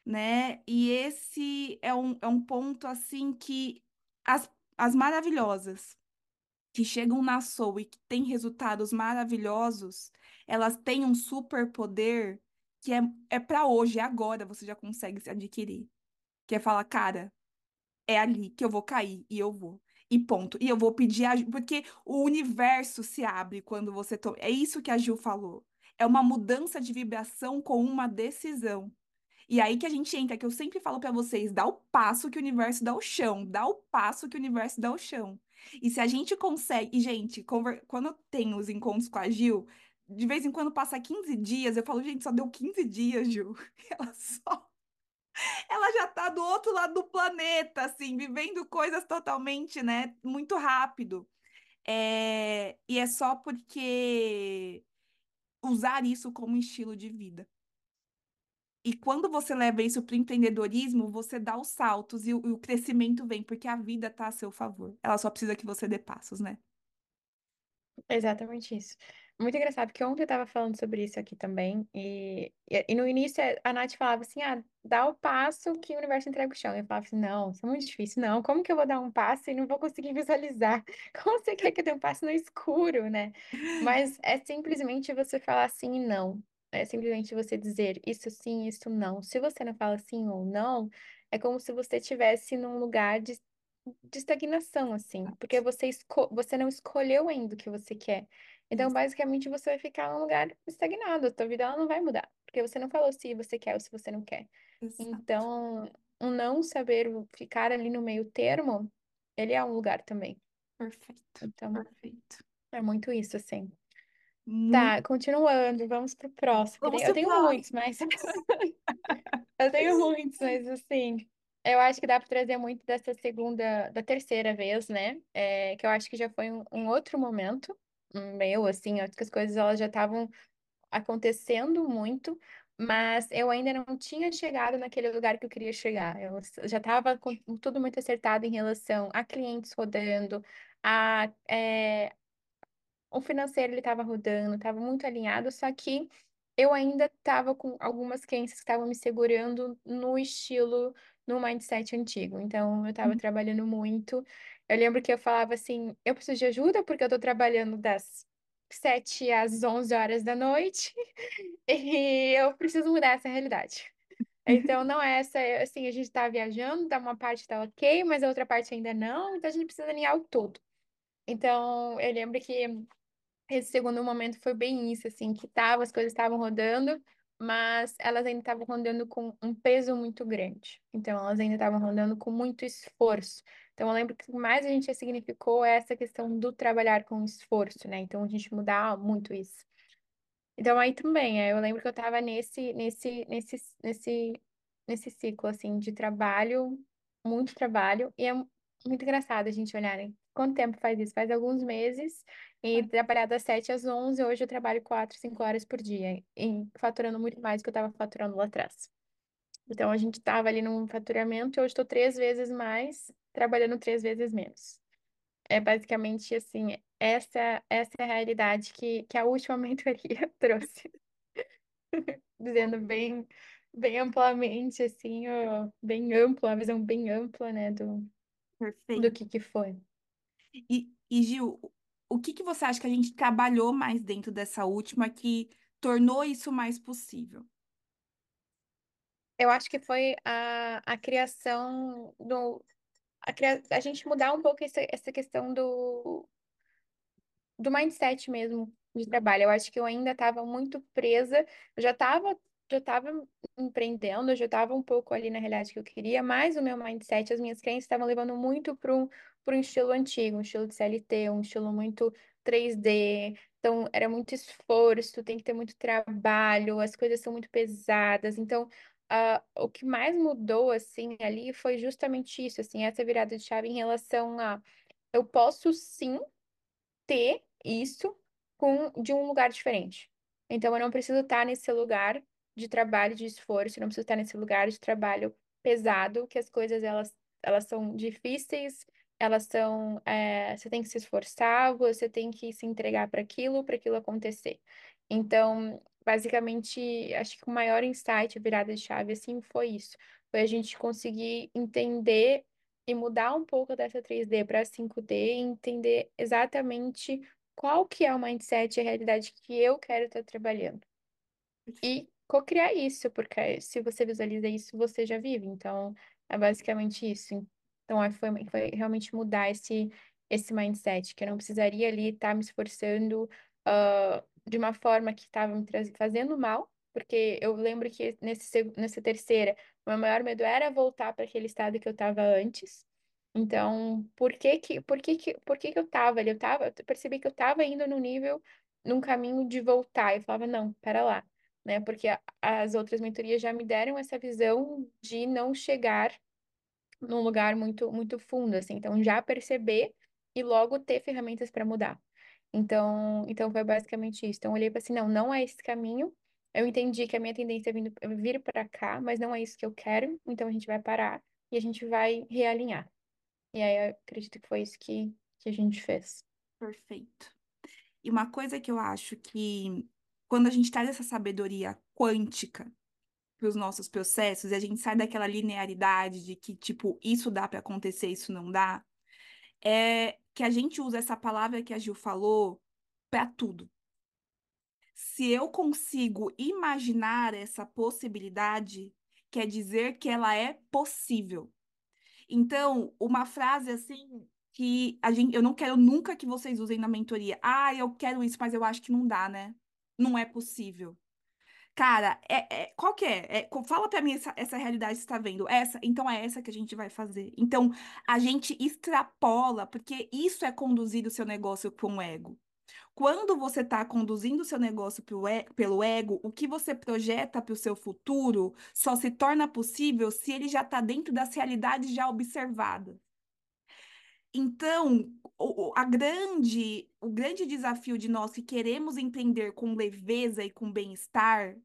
Né? E esse é um, é um ponto assim que as, as maravilhosas que chegam na Soul e que têm resultados maravilhosos, elas têm um superpoder que é, é para hoje, é agora você já consegue se adquirir. Que é falar, cara, é ali que eu vou cair e eu vou. E ponto. E eu vou pedir ajuda, porque o universo se abre quando você toma. É isso que a Gil falou. É uma mudança de vibração com uma decisão. E aí que a gente entra, que eu sempre falo para vocês, dá o passo que o universo dá o chão, dá o passo que o universo dá o chão. E se a gente consegue, e gente, conver... quando eu tenho os encontros com a Gil, de vez em quando passa 15 dias, eu falo, gente, só deu 15 dias, Gil. Ela só ela já tá do outro lado do planeta, assim, vivendo coisas totalmente, né, muito rápido. É... E é só porque usar isso como estilo de vida. E quando você leva isso para o empreendedorismo, você dá os saltos e o, e o crescimento vem, porque a vida está a seu favor. Ela só precisa que você dê passos, né? Exatamente isso. Muito engraçado, porque ontem eu estava falando sobre isso aqui também, e, e, e, no início a Nath falava assim, ah, dá o passo que o universo entrega o chão. Eu falava assim, não, isso é muito difícil, não, como que eu vou dar um passo e não vou conseguir visualizar? Como você quer que eu dê um passo no escuro, né? Mas é simplesmente você falar sim e não. É simplesmente você dizer isso sim, isso não. Se você não fala sim ou não, é como se você estivesse num lugar de, de estagnação, assim, porque você, esco você não escolheu ainda o que você quer. Então, Isso. basicamente, você vai ficar num lugar estagnado. A tua vida ela não vai mudar, porque você não falou se você quer ou se você não quer. Exato. Então, um não saber ficar ali no meio termo, ele é um lugar também. Perfeito. Então, Perfeito. é muito isso, assim. Muito... Tá, continuando, vamos pro próximo. Vamos eu tenho muitos, mas eu tenho muitos, mas assim, eu acho que dá para trazer muito dessa segunda, da terceira vez, né? É, que eu acho que já foi um, um outro momento meu, assim, acho que as coisas elas já estavam acontecendo muito, mas eu ainda não tinha chegado naquele lugar que eu queria chegar. Eu já estava com tudo muito acertado em relação a clientes rodando, a é, o financeiro ele estava rodando, estava muito alinhado, só que eu ainda estava com algumas crenças que estavam me segurando no estilo, no mindset antigo. Então, eu estava Uhum. trabalhando muito. Eu lembro que eu falava assim: eu preciso de ajuda porque eu estou trabalhando das 7 às 11 horas da noite e eu preciso mudar essa realidade. Então, não é essa, assim, a gente está viajando, tá uma parte tá ok, mas a outra parte ainda não, então a gente precisa alinhar o todo. Então, eu lembro que esse segundo momento foi bem isso, assim, que tava, as coisas estavam rodando, mas elas ainda estavam rodando com um peso muito grande. Então, elas ainda estavam rodando com muito esforço. Então, eu lembro que o que mais a gente significou é essa questão do trabalhar com esforço, né? Então, a gente mudar muito isso. Então, aí também, eu lembro que eu estava nesse, nesse, nesse, nesse, nesse ciclo, assim, de trabalho, muito trabalho, e é muito engraçado a gente olhar, né? Quanto tempo faz isso? Faz alguns meses, e trabalhar das 7 às 11, hoje eu trabalho 4, 5 horas por dia, e faturando muito mais do que eu estava faturando lá atrás. Então, a gente estava ali num faturamento, e hoje estou três vezes mais, trabalhando três vezes menos. É basicamente assim, essa, essa é a realidade que, que a última mentoria trouxe. Dizendo bem, bem amplamente, assim, ó, bem ampla, uma visão bem ampla, né, do, do que que foi. E, e Gil, o que que você acha que a gente trabalhou mais dentro dessa última que tornou isso mais possível? Eu acho que foi a, a criação do. A, a gente mudar um pouco essa, essa questão do, do mindset mesmo de trabalho. Eu acho que eu ainda estava muito presa, eu já estava já estava empreendendo, eu já estava um pouco ali na realidade que eu queria, mas o meu mindset, as minhas crenças estavam levando muito para um, um estilo antigo, um estilo de CLT, um estilo muito 3D, Então, era muito esforço, tem que ter muito trabalho, as coisas são muito pesadas. Então, ah, o que mais mudou, assim, ali foi justamente isso, assim, essa virada de chave em relação a eu posso sim ter isso com de um lugar diferente. Então, eu não preciso estar nesse lugar de trabalho, de esforço, eu não preciso estar nesse lugar de trabalho pesado, que as coisas elas, elas são difíceis, elas são, é, você tem que se esforçar, você tem que se entregar para aquilo, para aquilo acontecer. Então, basicamente, acho que o maior insight, a virada de chave, assim, foi isso. Foi a gente conseguir entender e mudar um pouco dessa 3D para 5D e entender exatamente qual que é o mindset e a realidade que eu quero estar trabalhando. E co-criar isso, porque se você visualiza isso, você já vive. Então, é basicamente isso. Então, é, foi, foi realmente mudar esse, esse mindset, que eu não precisaria ali estar me esforçando uh, de uma forma que estava me fazendo mal, porque eu lembro que nesse, nessa terceira, meu maior medo era voltar para aquele estado que eu estava antes. Então, por que que, por que que, por que que eu estava ali? Eu tava, eu percebi que eu estava indo no nível, num caminho de voltar. Eu falava, não, pera lá, né? Porque a, as outras mentorias já me deram essa visão de não chegar num lugar muito, muito fundo, assim. Então, já perceber e logo ter ferramentas para mudar. Então, então foi basicamente isso. Então, eu olhei para assim, não, não é esse caminho. Eu entendi que a minha tendência é vindo, vir para cá, mas não é isso que eu quero. Então, a gente vai parar e a gente vai realinhar. E aí, eu acredito que foi isso que, que a gente fez. Perfeito. E uma coisa que eu acho que quando a gente traz essa sabedoria quântica para os nossos processos e a gente sai daquela linearidade de que, tipo, isso dá para acontecer, isso não dá, é que a gente usa essa palavra que a Gil falou para tudo. Se eu consigo imaginar essa possibilidade, quer dizer que ela é possível. Então, uma frase assim que a gente, eu não quero nunca que vocês usem na mentoria. Ah, eu quero isso, mas eu acho que não dá, né? Não é possível. Cara, é, é, qual que é? é fala pra mim essa, essa realidade que você tá vendo. Essa, então é essa que a gente vai fazer. Então, a gente extrapola, porque isso é conduzir o seu negócio com o ego. Quando você está conduzindo o seu negócio pelo ego, o que você projeta para o seu futuro só se torna possível se ele já está dentro das realidades já observadas. Então, o, a grande, o grande desafio de nós que queremos entender com leveza e com bem-estar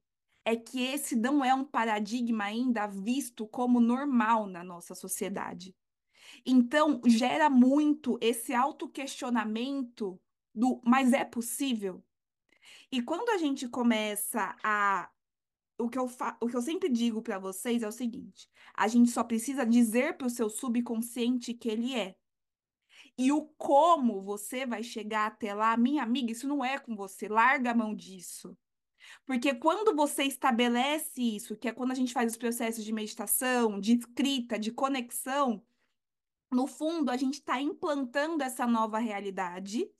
é que esse não é um paradigma ainda visto como normal na nossa sociedade. Então, gera muito esse autoquestionamento do mas é possível? E quando a gente começa a o que eu, fa... o que eu sempre digo para vocês é o seguinte: a gente só precisa dizer para o seu subconsciente que ele é. E o como você vai chegar até lá, minha amiga, isso não é com você, larga a mão disso. Porque quando você estabelece isso, que é quando a gente faz os processos de meditação, de escrita, de conexão, no fundo a gente está implantando essa nova realidade.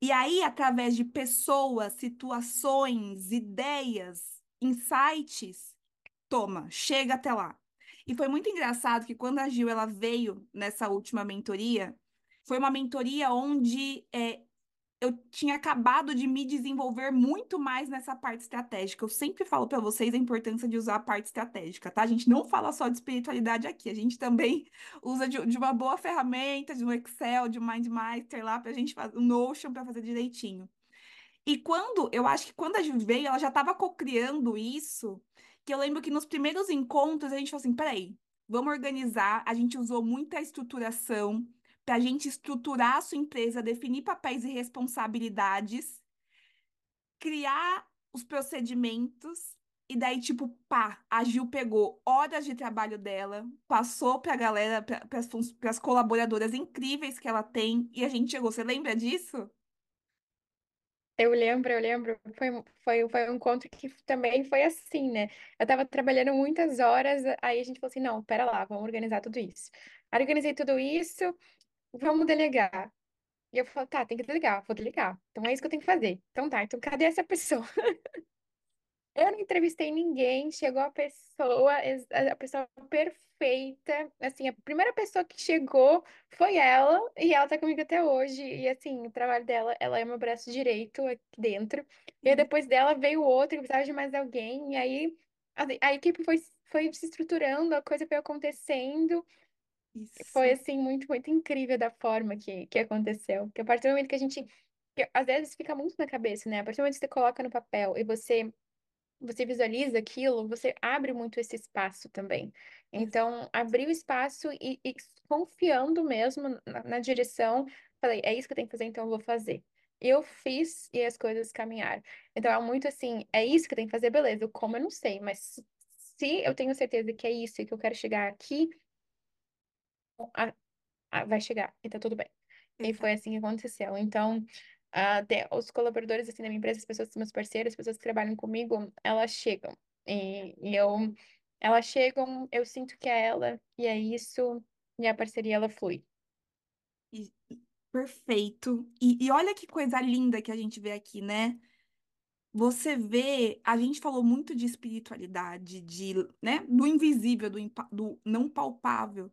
E aí, através de pessoas, situações, ideias, insights, toma, chega até lá. E foi muito engraçado que quando a Gil ela veio nessa última mentoria, foi uma mentoria onde é, eu tinha acabado de me desenvolver muito mais nessa parte estratégica. Eu sempre falo para vocês a importância de usar a parte estratégica, tá? A gente não fala só de espiritualidade aqui, a gente também usa de, de uma boa ferramenta, de um Excel, de um MindMaster lá para a gente fazer um Notion para fazer direitinho. E quando, eu acho que quando a gente veio, ela já estava co-criando isso, que eu lembro que nos primeiros encontros a gente falou assim, peraí, vamos organizar, a gente usou muita estruturação, para a gente estruturar a sua empresa, definir papéis e responsabilidades, criar os procedimentos, e daí, tipo, pá, a Gil pegou horas de trabalho dela, passou para a galera, para as colaboradoras incríveis que ela tem, e a gente chegou. Você lembra disso? Eu lembro, eu lembro. Foi, foi, foi um encontro que também foi assim, né? Eu tava trabalhando muitas horas, aí a gente falou assim: não, pera lá, vamos organizar tudo isso. Organizei tudo isso, vamos delegar. E eu falo, tá, tem que delegar, vou delegar. Então é isso que eu tenho que fazer. Então tá, então cadê essa pessoa? Eu não entrevistei ninguém, chegou a pessoa, a pessoa perfeita. Assim, a primeira pessoa que chegou foi ela, e ela tá comigo até hoje. E assim, o trabalho dela, ela é meu braço direito aqui dentro. E aí, depois dela veio outro, precisava de mais alguém. E aí a, a equipe foi, foi se estruturando, a coisa foi acontecendo. Foi assim, muito, muito incrível da forma que, que aconteceu. Porque a partir do momento que a gente. que às vezes fica muito na cabeça, né? A partir do momento que você coloca no papel e você você visualiza aquilo, você abre muito esse espaço também. Então, abrir o espaço e, e confiando mesmo na, na direção, falei, é isso que eu tenho que fazer, então eu vou fazer. Eu fiz e as coisas caminharam. Então, é muito assim, é isso que eu tenho que fazer, beleza. Como eu não sei, mas se eu tenho certeza que é isso e que eu quero chegar aqui, a- a- vai chegar e tá tudo bem. E foi assim que aconteceu. Então, te- os colaboradores assim da minha empresa, as pessoas que são meus parceiros, as pessoas que trabalham comigo, elas chegam. E, e eu, elas chegam, eu sinto que é ela, e é isso, e a parceria ela flui. E- perfeito. E, e olha que coisa linda que a gente vê aqui, né? Você vê, a gente falou muito de espiritualidade, de, né, do invisível, do, do não palpável.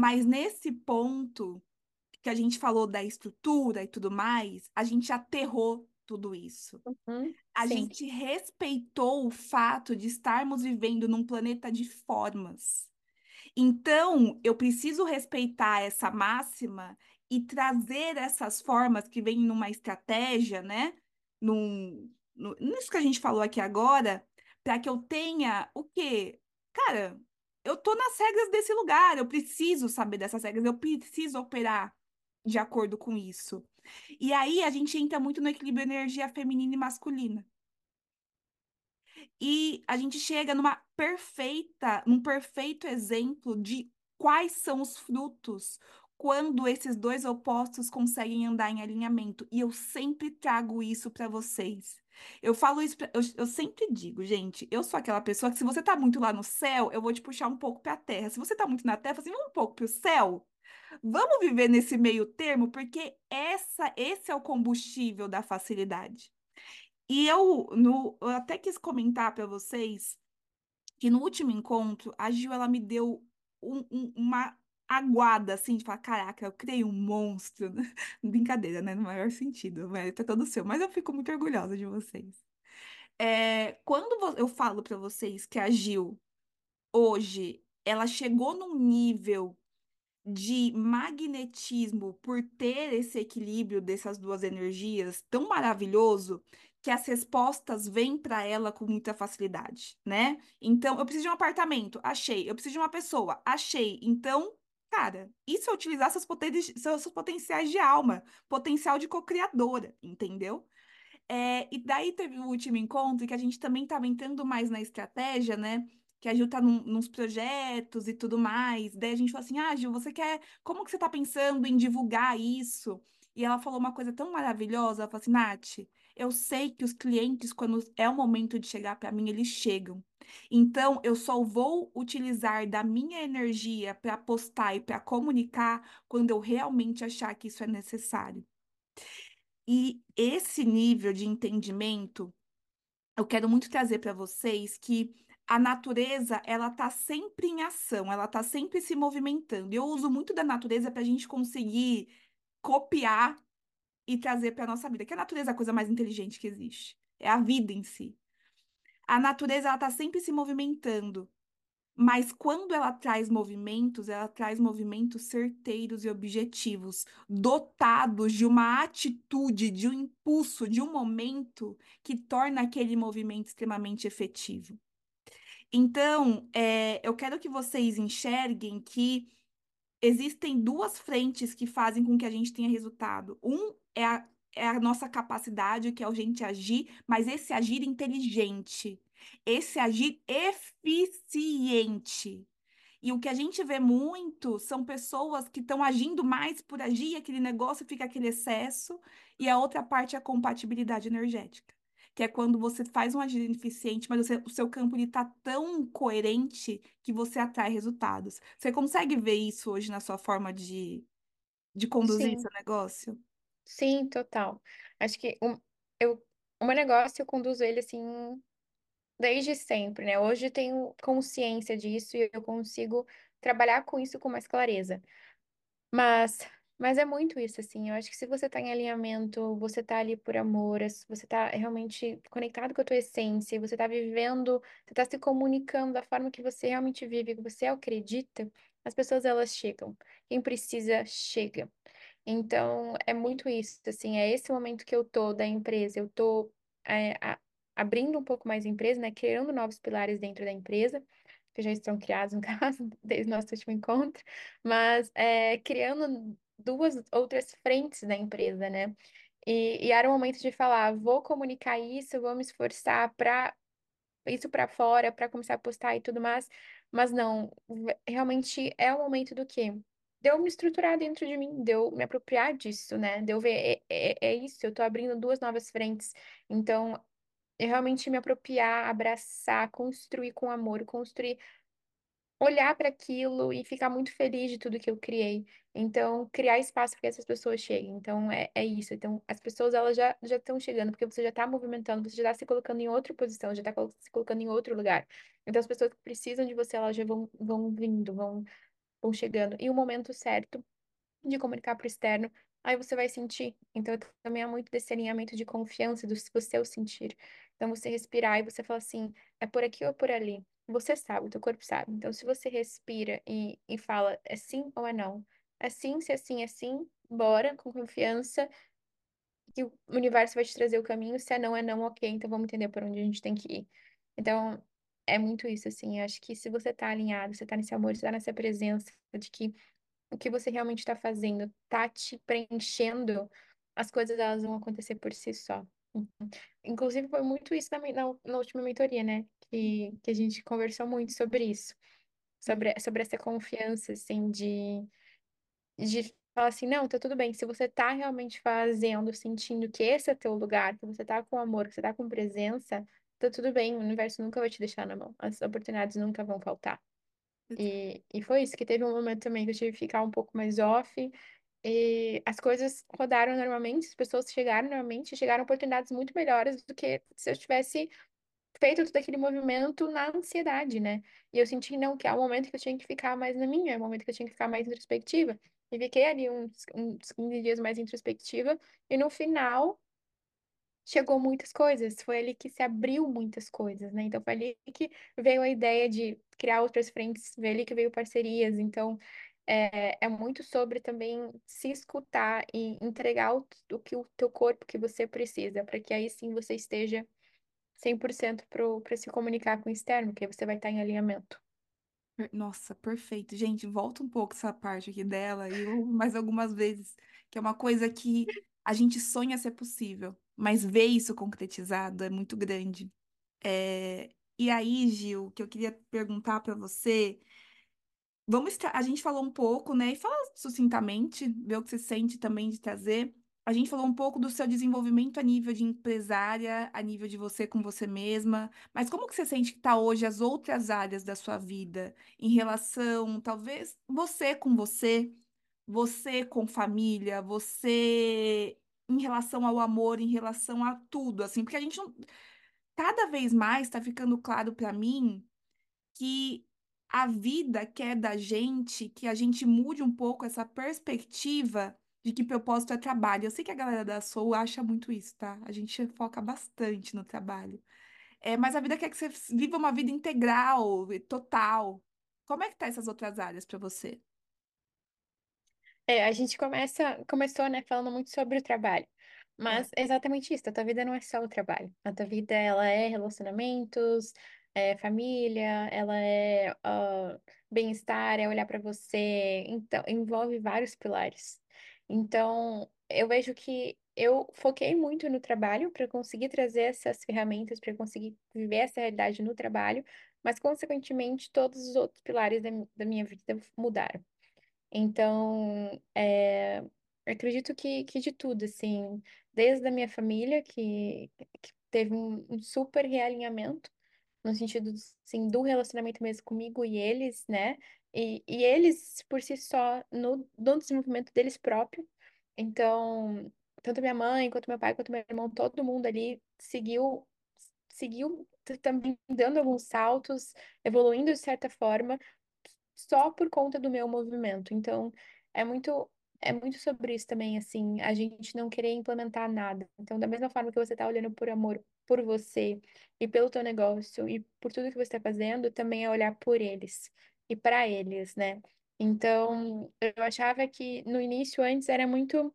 Mas nesse ponto que a gente falou da estrutura e tudo mais, a gente aterrou tudo isso. Uhum, A sim. gente respeitou o fato de estarmos vivendo num planeta de formas. Então, eu preciso respeitar essa máxima e trazer essas formas que vêm numa estratégia, né? Num, no, nisso que a gente falou aqui agora, para que eu tenha o quê? Cara, eu tô nas regras desse lugar, eu preciso saber dessas regras, eu preciso operar de acordo com isso. E aí a gente entra muito no equilíbrio energia feminina e masculina. E a gente chega numa perfeita, num perfeito exemplo de quais são os frutos quando esses dois opostos conseguem andar em alinhamento. E eu sempre trago isso para vocês. Eu falo isso, pra- eu, eu sempre digo, gente, eu sou aquela pessoa que se você tá muito lá no céu, eu vou te puxar um pouco para a terra. Se você tá muito na terra, assim, vamos um pouco para o céu. Vamos viver nesse meio termo, porque essa, esse é o combustível da facilidade. E eu, no, eu até quis comentar para vocês que no último encontro, a Gil, ela me deu um- um- uma aguada, assim, de falar, caraca, eu criei um monstro. Brincadeira, né? No maior sentido, mas tá todo seu. Mas eu fico muito orgulhosa de vocês. É, quando eu falo para vocês que a Gil, hoje, ela chegou num nível de magnetismo por ter esse equilíbrio dessas duas energias tão maravilhoso que as respostas vêm para ela com muita facilidade, né? Então, eu preciso de um apartamento, achei. Eu preciso de uma pessoa, achei. Então, cara, isso é utilizar seus, seus potenciais de alma, potencial de co-criadora, entendeu? É, e daí teve o último encontro que a gente também estava entrando mais na estratégia, né? Que a Gil tá num, nos projetos e tudo mais. Daí a gente falou assim: Ah, Gil, você quer. Como que você tá pensando em divulgar isso? E ela falou uma coisa tão maravilhosa. Ela falou assim: Nath, eu sei que os clientes, quando é o momento de chegar para mim, eles chegam. Então, eu só vou utilizar da minha energia para postar e para comunicar quando eu realmente achar que isso é necessário. E esse nível de entendimento, eu quero muito trazer para vocês que a natureza, ela está sempre em ação, ela está sempre se movimentando. Eu uso muito da natureza para a gente conseguir copiar e trazer para a nossa vida, que a natureza é a coisa mais inteligente que existe. É a vida em si. A natureza, ela está sempre se movimentando. Mas quando ela traz movimentos, ela traz movimentos certeiros e objetivos, dotados de uma atitude, de um impulso, de um momento que torna aquele movimento extremamente efetivo. Então, é, eu quero que vocês enxerguem que existem duas frentes que fazem com que a gente tenha resultado. Um é a, é a nossa capacidade, que é a gente agir, mas esse agir inteligente, esse agir eficiente. E o que a gente vê muito são pessoas que estão agindo mais por agir, aquele negócio fica aquele excesso, e a outra parte é a compatibilidade energética, que é quando você faz um agir eficiente, mas você- o seu campo está tão coerente que você atrai resultados. Você consegue ver isso hoje na sua forma de, de conduzir Sim, seu negócio? sim, total. Acho que o, eu, o meu negócio, eu conduzo ele assim desde sempre, né? Hoje eu tenho consciência disso e eu consigo trabalhar com isso com mais clareza. Mas, mas é muito isso, assim. Eu acho que se você tá em alinhamento, você tá ali por amor, se você tá realmente conectado com a tua essência, você tá vivendo, você tá se comunicando da forma que você realmente vive, que você acredita, as pessoas elas chegam. Quem precisa, chega. Então, é muito isso, assim, é esse momento que eu tô da empresa, eu tô é, a- abrindo um pouco mais a empresa, né, criando novos pilares dentro da empresa, que já estão criados, no caso, desde o nosso último encontro, mas é, criando duas outras frentes da empresa, né, e, e era o momento de falar, vou comunicar isso, vou me esforçar para isso para fora, para começar a postar e tudo mais, mas não, realmente é o momento do quê? De eu me estruturar dentro de mim, de eu me apropriar disso, né? De eu ver, é, é, é isso, eu tô abrindo duas novas frentes. Então, eu realmente me apropriar, abraçar, construir com amor, construir olhar para aquilo e ficar muito feliz de tudo que eu criei. Então, criar espaço para que essas pessoas cheguem. Então, é, é isso. Então, as pessoas, elas já já estão chegando, porque você já está movimentando, você já está se colocando em outra posição, já está se colocando em outro lugar. Então, as pessoas que precisam de você, elas já vão, vão vindo, vão, vão chegando. E o momento certo de comunicar para o externo, aí você vai sentir. Então, também há muito desse alinhamento de confiança do seu sentir. Então, você respirar e você fala assim, é por aqui ou é por ali? Você sabe, o teu corpo sabe. Então, se você respira e, e fala, é sim ou é não? É sim, se é sim, é sim, bora, com confiança, que o universo vai te trazer o caminho. Se é não, é não, ok, então vamos entender por onde a gente tem que ir. Então, é muito isso, assim. Eu acho que se você tá alinhado, você tá nesse amor, você tá nessa presença de que o que você realmente está fazendo tá te preenchendo, as coisas elas vão acontecer por si só. Inclusive, foi muito isso na, na, na última mentoria, né? Que, que a gente conversou muito sobre isso, sobre, sobre essa confiança, assim, de, de falar assim, não, tá tudo bem, se você tá realmente fazendo, sentindo que esse é teu lugar, que você tá com amor, que você tá com presença, tá tudo bem, o universo nunca vai te deixar na mão, as oportunidades nunca vão faltar. E, e foi isso, que teve um momento também que eu tive que ficar um pouco mais off, e as coisas rodaram normalmente, as pessoas chegaram normalmente, chegaram oportunidades muito melhores do que se eu tivesse feito todo aquele movimento na ansiedade, né? E eu senti, não, que é o momento que eu tinha que ficar mais na minha, é o momento que eu tinha que ficar mais introspectiva. E fiquei ali uns, uns 15 dias mais introspectiva, e no final chegou muitas coisas, foi ali que se abriu muitas coisas, né? Então foi ali que veio a ideia de criar outras frentes, foi ali que veio parcerias. Então é, é muito sobre também se escutar e entregar o, o que o teu corpo que você precisa, para que aí sim você esteja 100% para se comunicar com o externo, que aí você vai estar em alinhamento. Nossa, perfeito. Gente, volta um pouco essa parte aqui dela e mais algumas vezes, que é uma coisa que a gente sonha ser possível, mas ver isso concretizado é muito grande. É, E aí, Gil, o que eu queria perguntar para você, vamos tra- a gente falou um pouco, né? E fala sucintamente, ver o que você sente também de trazer. A gente falou um pouco do seu desenvolvimento a nível de empresária, a nível de você com você mesma, mas como que você sente que está hoje as outras áreas da sua vida em relação, talvez, você com você, você com família, você em relação ao amor, em relação a tudo, assim, porque a gente não, cada vez mais está ficando claro para mim que a vida quer da gente que a gente mude um pouco essa perspectiva de que propósito é trabalho. Eu sei que a galera da Soul acha muito isso, tá? A gente foca bastante no trabalho. É, mas a vida quer que você viva uma vida integral, e total. Como é que tá essas outras áreas para você? É, a gente começa, começou, né, falando muito sobre o trabalho. É, Mas é exatamente isso, a tua vida não é só o trabalho. A tua vida, ela é relacionamentos, é família, ela é ah, bem-estar, é olhar para você. Então, envolve vários pilares. Então, eu vejo que eu foquei muito no trabalho para conseguir trazer essas ferramentas, para conseguir viver essa realidade no trabalho, mas, consequentemente, todos os outros pilares da, da minha vida mudaram. Então, é, acredito que, que de tudo, assim, desde a minha família, que, que teve um, um super realinhamento, no sentido, assim, do relacionamento mesmo comigo e eles, né? E, e eles, por si só, no, no desenvolvimento deles próprios. Então, tanto minha mãe, quanto meu pai, quanto meu irmão, todo mundo ali seguiu seguiu também dando alguns saltos, evoluindo de certa forma, só por conta do meu movimento. Então, é muito é muito sobre isso também, assim, a gente não querer implementar nada. Então, da mesma forma que você está olhando por amor por você e pelo teu negócio e por tudo que você está fazendo, também é olhar por eles e para eles, né? Então, eu achava que no início, antes, era muito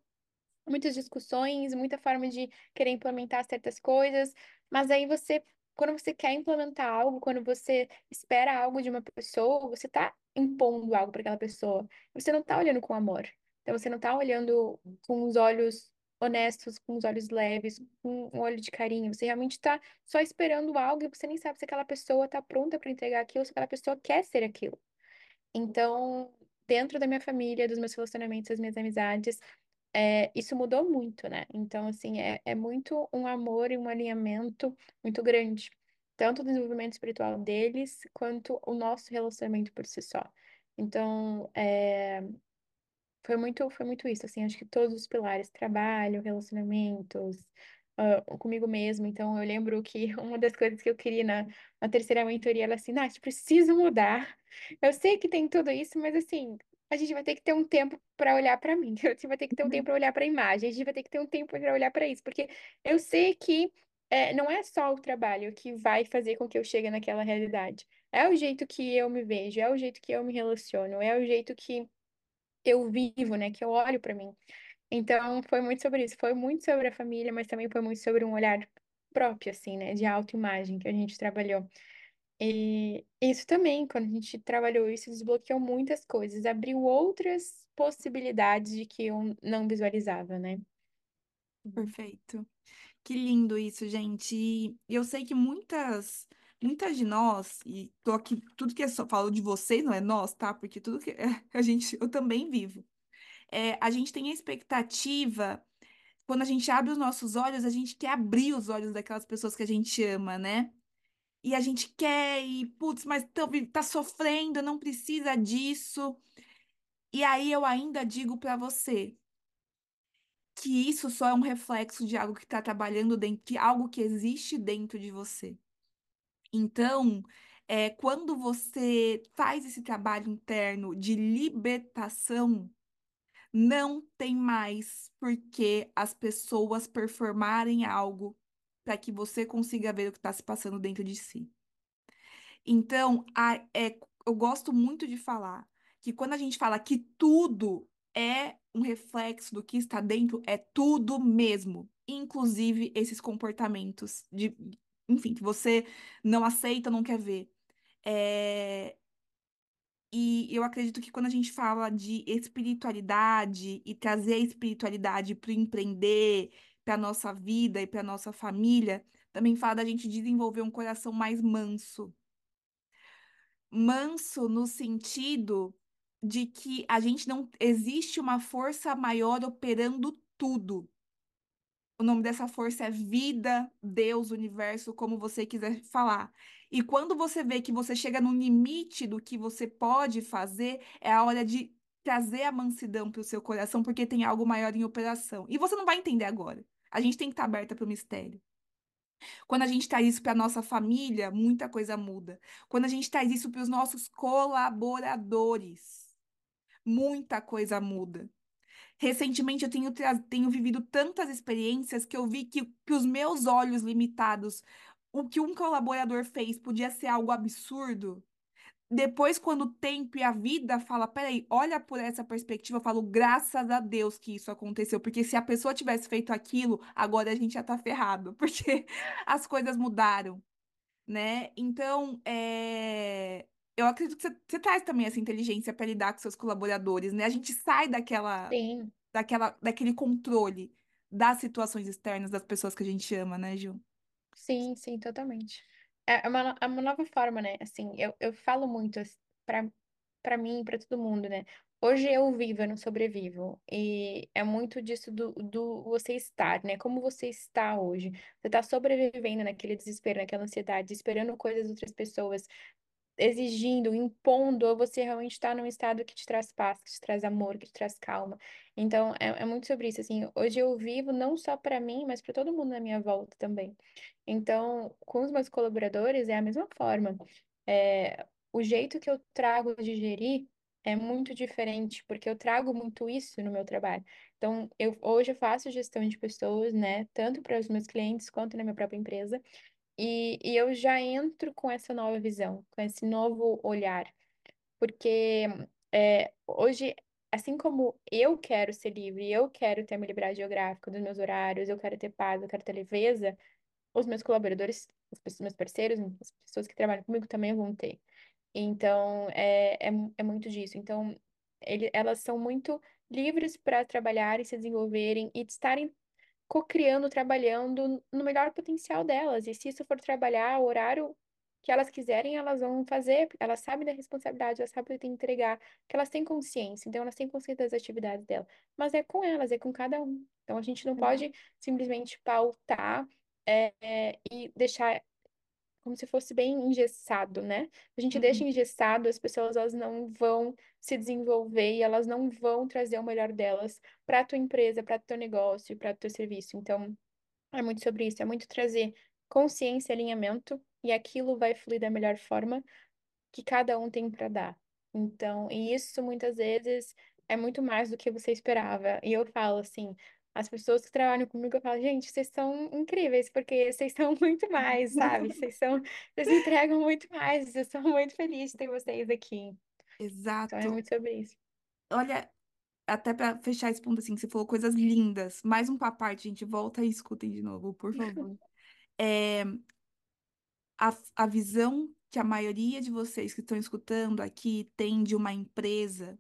muitas discussões, muita forma de querer implementar certas coisas, mas aí você, quando você quer implementar algo, quando você espera algo de uma pessoa, você está impondo algo para aquela pessoa. Você não está olhando com amor. Então você não está olhando com os olhos honestos, com os olhos leves, com um olho de carinho. Você realmente está só esperando algo e você nem sabe se aquela pessoa está pronta para entregar aquilo, se aquela pessoa quer ser aquilo. Então, dentro da minha família, dos meus relacionamentos, das minhas amizades, é, isso mudou muito, né? Então, assim, é, é muito um amor e um alinhamento muito grande. Tanto o desenvolvimento espiritual deles, quanto o nosso relacionamento por si só. Então, é, foi muito, foi muito isso, assim, acho que todos os pilares, trabalho, relacionamentos, uh, comigo mesmo. Então, eu lembro que uma das coisas que eu queria na, na terceira mentoria, ela assim, Nath, preciso mudar. Eu sei que tem tudo isso, mas assim, a gente vai ter que ter um tempo para olhar para mim, a gente vai ter que ter um tempo para olhar para a imagem, a gente vai ter que ter um tempo para olhar para isso, porque eu sei que é, não é só o trabalho que vai fazer com que eu chegue naquela realidade. É o jeito que eu me vejo, é o jeito que eu me relaciono, é o jeito que eu vivo, né? Que eu olho para mim. Então, foi muito sobre isso. Foi muito sobre a família, mas também foi muito sobre um olhar próprio, assim, né? De autoimagem que a gente trabalhou. E isso também, quando a gente trabalhou isso, desbloqueou muitas coisas, abriu outras possibilidades de que eu não visualizava, né? Perfeito. Que lindo isso, gente. E eu sei que muitas, muitas de nós, e tô aqui, tudo que eu só falo de vocês, não é nós, tá? Porque tudo que a gente, eu também vivo. É, a gente tem a expectativa, quando a gente abre os nossos olhos, a gente quer abrir os olhos daquelas pessoas que a gente ama, né? E a gente quer, e putz, mas tá, tá sofrendo, não precisa disso. E aí eu ainda digo para você que isso só é um reflexo de algo que está trabalhando dentro, de algo que existe dentro de você. Então, é, quando você faz esse trabalho interno de libertação, não tem mais por que as pessoas performarem algo para que você consiga ver o que está se passando dentro de si. Então, a, é, eu gosto muito de falar que quando a gente fala que tudo é um reflexo do que está dentro, é tudo mesmo, inclusive esses comportamentos de, enfim, que você não aceita, não quer ver. É, e eu acredito que quando a gente fala de espiritualidade e trazer a espiritualidade para empreender, para a nossa vida e para a nossa família, também fala da gente desenvolver um coração mais manso. Manso no sentido de que a gente não existe uma força maior operando tudo. O nome dessa força é vida, Deus, universo, como você quiser falar. E quando você vê que você chega no limite do que você pode fazer, é a hora de trazer a mansidão para o seu coração, porque tem algo maior em operação. E você não vai entender agora. A gente tem que estar tá aberta para o mistério. Quando a gente traz isso para a nossa família, muita coisa muda. Quando a gente traz isso para os nossos colaboradores, muita coisa muda. Recentemente eu tenho, tenho vivido tantas experiências que eu vi que, que os meus olhos limitados, o que um colaborador fez podia ser algo absurdo. Depois, quando o tempo e a vida fala, peraí, olha por essa perspectiva, eu falo, graças a Deus que isso aconteceu, porque se a pessoa tivesse feito aquilo, agora a gente já tá ferrado, porque as coisas mudaram, né? Então, é eu acredito que você, você traz também essa inteligência para lidar com seus colaboradores, né? A gente sai daquela, Sim, daquela, daquele controle das situações externas das pessoas que a gente ama, né, Ju? sim, sim, totalmente. É é uma, é uma nova forma, né? Assim, eu, eu falo muito para para mim, para todo mundo, né? Hoje eu vivo, eu não sobrevivo. E é muito disso do, do você estar, né? Como você está hoje. Você está sobrevivendo naquele desespero, naquela ansiedade, esperando coisas de outras pessoas. Exigindo, impondo, ou você realmente está num estado que te traz paz, que te traz amor, que te traz calma. Então, é, é muito sobre isso, assim, hoje eu vivo não só para mim, mas para todo mundo na minha volta também. Então, com os meus colaboradores é a mesma forma. É, o jeito que eu trago de gerir é muito diferente, porque eu trago muito isso no meu trabalho. Então, eu hoje eu faço gestão de pessoas, né, tanto para os meus clientes quanto na minha própria empresa. E, e eu já entro com essa nova visão, com esse novo olhar, porque é, hoje, assim como eu quero ser livre, eu quero ter a minha liberdade geográfica dos meus horários, eu quero ter paz, eu quero ter leveza, os meus colaboradores, os meus parceiros, as pessoas que trabalham comigo também vão ter. Então, é, é, é muito disso. Então, ele, elas são muito livres para trabalhar e se desenvolverem e estarem co-criando, trabalhando no melhor potencial delas. E se isso for trabalhar o horário que elas quiserem, elas vão fazer, elas sabem da responsabilidade, elas sabem que tem que entregar, que elas têm consciência, então elas têm consciência das atividades delas. Mas é com elas, é com cada um. Então a gente não pode simplesmente pautar é, é, e deixar como se fosse bem engessado, né? A gente deixa Uhum. engessado, as pessoas elas não vão se desenvolver e elas não vão trazer o melhor delas para a tua empresa, para o teu negócio, para o teu serviço. Então, é muito sobre isso, é muito trazer consciência, alinhamento e aquilo vai fluir da melhor forma que cada um tem para dar. Então, e isso muitas vezes é muito mais do que você esperava. E eu falo assim, as pessoas que trabalham comigo, eu falo, gente, vocês são incríveis, porque vocês são muito mais, sabe? Vocês são, vocês entregam muito mais. Eu sou muito feliz de ter vocês aqui. Então é Exato. muito sobre isso. Olha, até para fechar esse ponto assim, você falou coisas lindas. Mais um papo parte, gente. Volta e escutem de novo, por favor. É, a, a visão que a maioria de vocês que estão escutando aqui tem de uma empresa,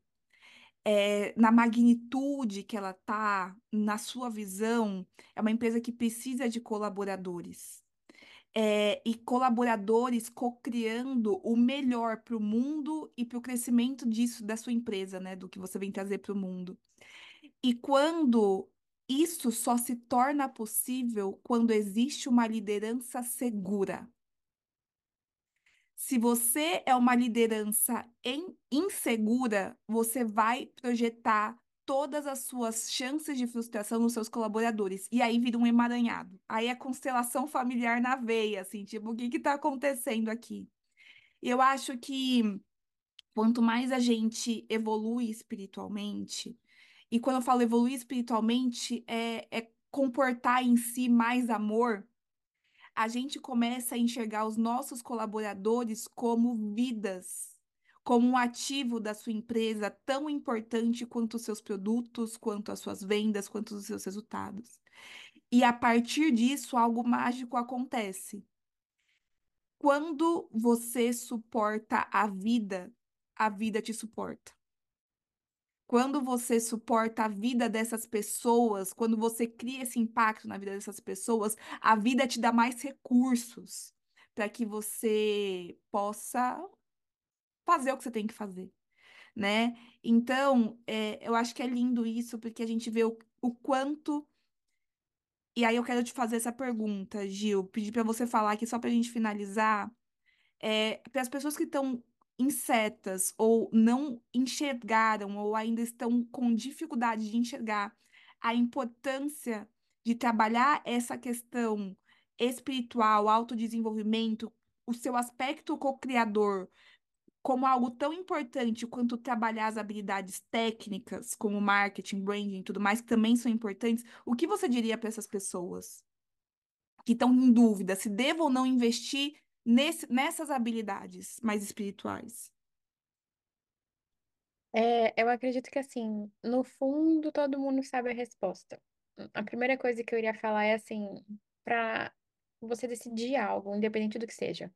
é, na magnitude que ela tá, na sua visão, é uma empresa que precisa de colaboradores. É, e colaboradores co-criando o melhor para o mundo e para o crescimento disso, da sua empresa, né? Do que você vem trazer para o mundo. E quando isso só se torna possível quando existe uma liderança segura. Se você é uma liderança em- insegura, você vai projetar todas as suas chances de frustração nos seus colaboradores. E aí vira um emaranhado. Aí é constelação familiar na veia, assim, tipo, o que que tá acontecendo aqui? Eu acho que quanto mais a gente evolui espiritualmente, e quando eu falo evoluir espiritualmente, é, é comportar em si mais amor a gente começa a enxergar os nossos colaboradores como vidas, como um ativo da sua empresa tão importante quanto os seus produtos, quanto as suas vendas, quanto os seus resultados. E a partir disso, algo mágico acontece. Quando você suporta a vida, a vida te suporta. Quando você suporta a vida dessas pessoas, quando você cria esse impacto na vida dessas pessoas, a vida te dá mais recursos para que você possa fazer o que você tem que fazer, né? Então, é, eu acho que é lindo isso, porque a gente vê o, o quanto. E aí eu quero te fazer essa pergunta, Gil, pedir para você falar aqui só para a gente finalizar é, para as pessoas que estão insetas ou não enxergaram ou ainda estão com dificuldade de enxergar a importância de trabalhar essa questão espiritual, autodesenvolvimento, o seu aspecto co-criador como algo tão importante quanto trabalhar as habilidades técnicas, como marketing, branding e tudo mais, que também são importantes, o que você diria para essas pessoas? que estão em dúvida se devo ou não investir nesse, nessas habilidades mais espirituais. É, eu acredito que assim, no fundo todo mundo sabe a resposta. A primeira coisa que eu iria falar é assim, para você decidir algo, independente do que seja.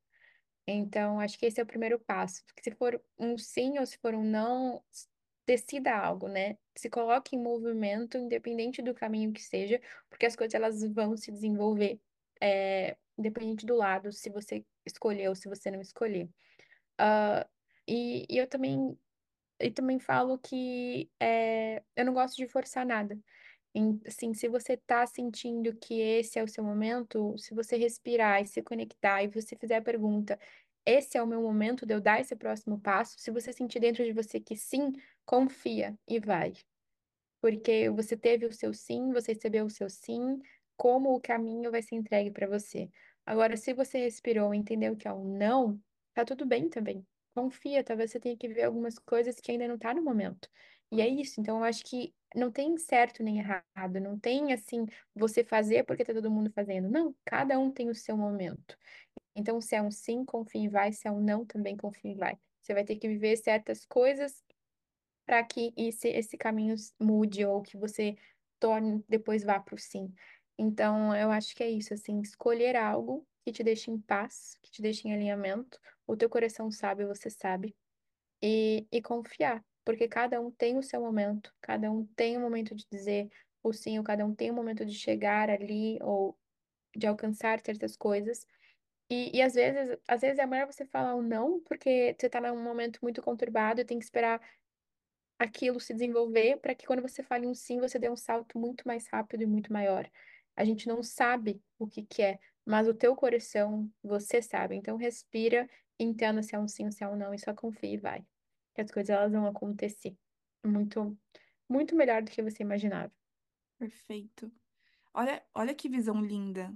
Então, acho que esse é o primeiro passo. Porque se for um sim ou se for um não, decida algo, né? Se coloque em movimento, independente do caminho que seja, porque as coisas elas vão se desenvolver, é, independente do lado, se você escolher ou se você não escolher. Ah, e, e eu também, eu também falo que é, eu não gosto de forçar nada. Assim, se você tá sentindo que esse é o seu momento, se você respirar e se conectar e você fizer a pergunta, esse é o meu momento de eu dar esse próximo passo. Se você sentir dentro de você que sim, confia e vai. Porque você teve o seu sim, você recebeu o seu sim, como o caminho vai ser entregue para você. Agora, se você respirou e entendeu que é um não, tá tudo bem também. Confia, talvez você tenha que ver algumas coisas que ainda não tá no momento. E é isso. Então, eu acho que não tem certo nem errado, não tem assim, você fazer porque tá todo mundo fazendo. Não, cada um tem o seu momento. Então, se é um sim, confia e vai, se é um não, também confia e vai. Você vai ter que viver certas coisas para que esse, esse caminho mude ou que você torne, depois vá para o sim. Então, eu acho que é isso, assim, escolher algo que te deixe em paz, que te deixe em alinhamento. O teu coração sabe, você sabe. E, e confiar, porque cada um tem o seu momento, cada um tem o momento de dizer o sim, ou cada um tem o momento de chegar ali ou de alcançar certas coisas. E, e às vezes, às vezes é melhor você falar um não, porque você tá num momento muito conturbado e tem que esperar aquilo se desenvolver para que quando você fale um sim, você dê um salto muito mais rápido e muito maior. A gente não sabe o que que é, mas o teu coração, você sabe. Então respira, entenda se é um sim se é um não e só confia e vai. Que as coisas elas vão acontecer muito muito melhor do que você imaginava. Perfeito. Olha, olha que visão linda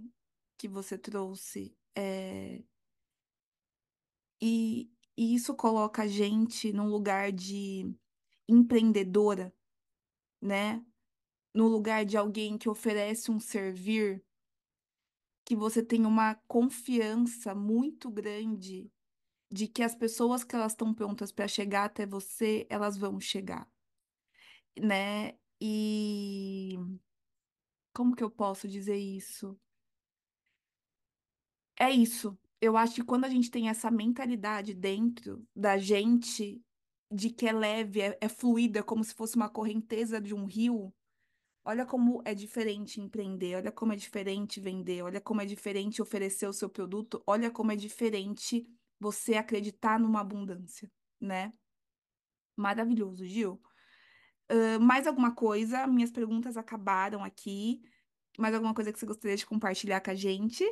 que você trouxe. É... E, e isso coloca a gente num lugar de empreendedora, né? No lugar de alguém que oferece um servir, que você tem uma confiança muito grande de que as pessoas que elas estão prontas para chegar até você, elas vão chegar, né? E como que eu posso dizer isso? É isso. Eu acho que quando a gente tem essa mentalidade dentro da gente, de que é leve, é, é fluida, como se fosse uma correnteza de um rio, olha como é diferente empreender, olha como é diferente vender, olha como é diferente oferecer o seu produto, olha como é diferente você acreditar numa abundância, né? Maravilhoso, Gil. Uh, mais alguma coisa? Minhas perguntas acabaram aqui. Mais alguma coisa que você gostaria de compartilhar com a gente?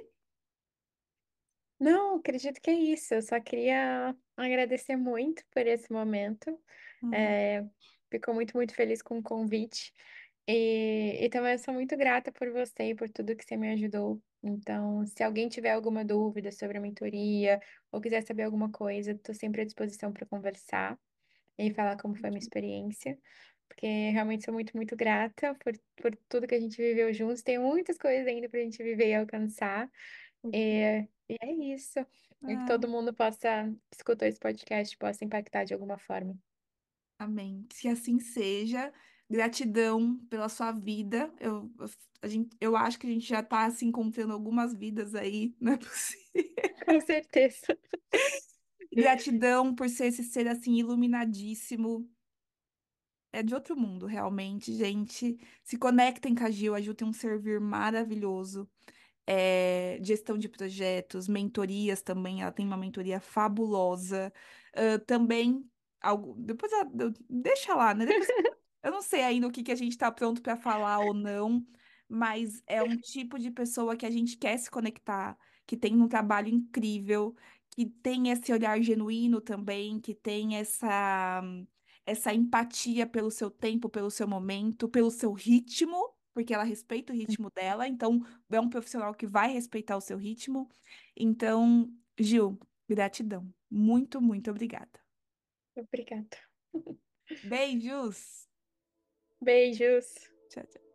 Não, acredito que é isso. Eu só queria agradecer muito por esse momento. Hum, É, fico muito, muito feliz com o convite. E, e também eu sou muito grata por você e por tudo que você me ajudou. Então, se alguém tiver alguma dúvida sobre a mentoria ou quiser saber alguma coisa, estou sempre à disposição para conversar e falar como foi a minha experiência. Porque realmente sou muito, muito grata por, por tudo que a gente viveu juntos. Tem muitas coisas ainda para a gente viver e alcançar. E, e é isso. E que todo ah, mundo possa escutar esse podcast, possa impactar de alguma forma. amém. Que assim seja. Gratidão pela sua vida. Eu, a gente, eu acho que a gente já está se encontrando algumas vidas aí, não é possível. Com certeza. Gratidão por ser esse ser assim iluminadíssimo. É de outro mundo, realmente, gente. Se conectem com a Gil, a Gil tem um servir maravilhoso. é, gestão de projetos, mentorias também, ela tem uma mentoria fabulosa. Ah, também, algo, depois ela- deixa lá, né? Depois, eu não sei ainda o que que a gente está pronto para falar ou não, mas é um tipo de pessoa que a gente quer se conectar, que tem um trabalho incrível, que tem esse olhar genuíno também, que tem essa essa empatia pelo seu tempo, pelo seu momento, pelo seu ritmo, porque ela respeita o ritmo dela, então é um profissional que vai respeitar o seu ritmo. Então, Gil, gratidão. Muito, muito obrigada. Obrigada. Beijos. Beijos. Tchau, tchau.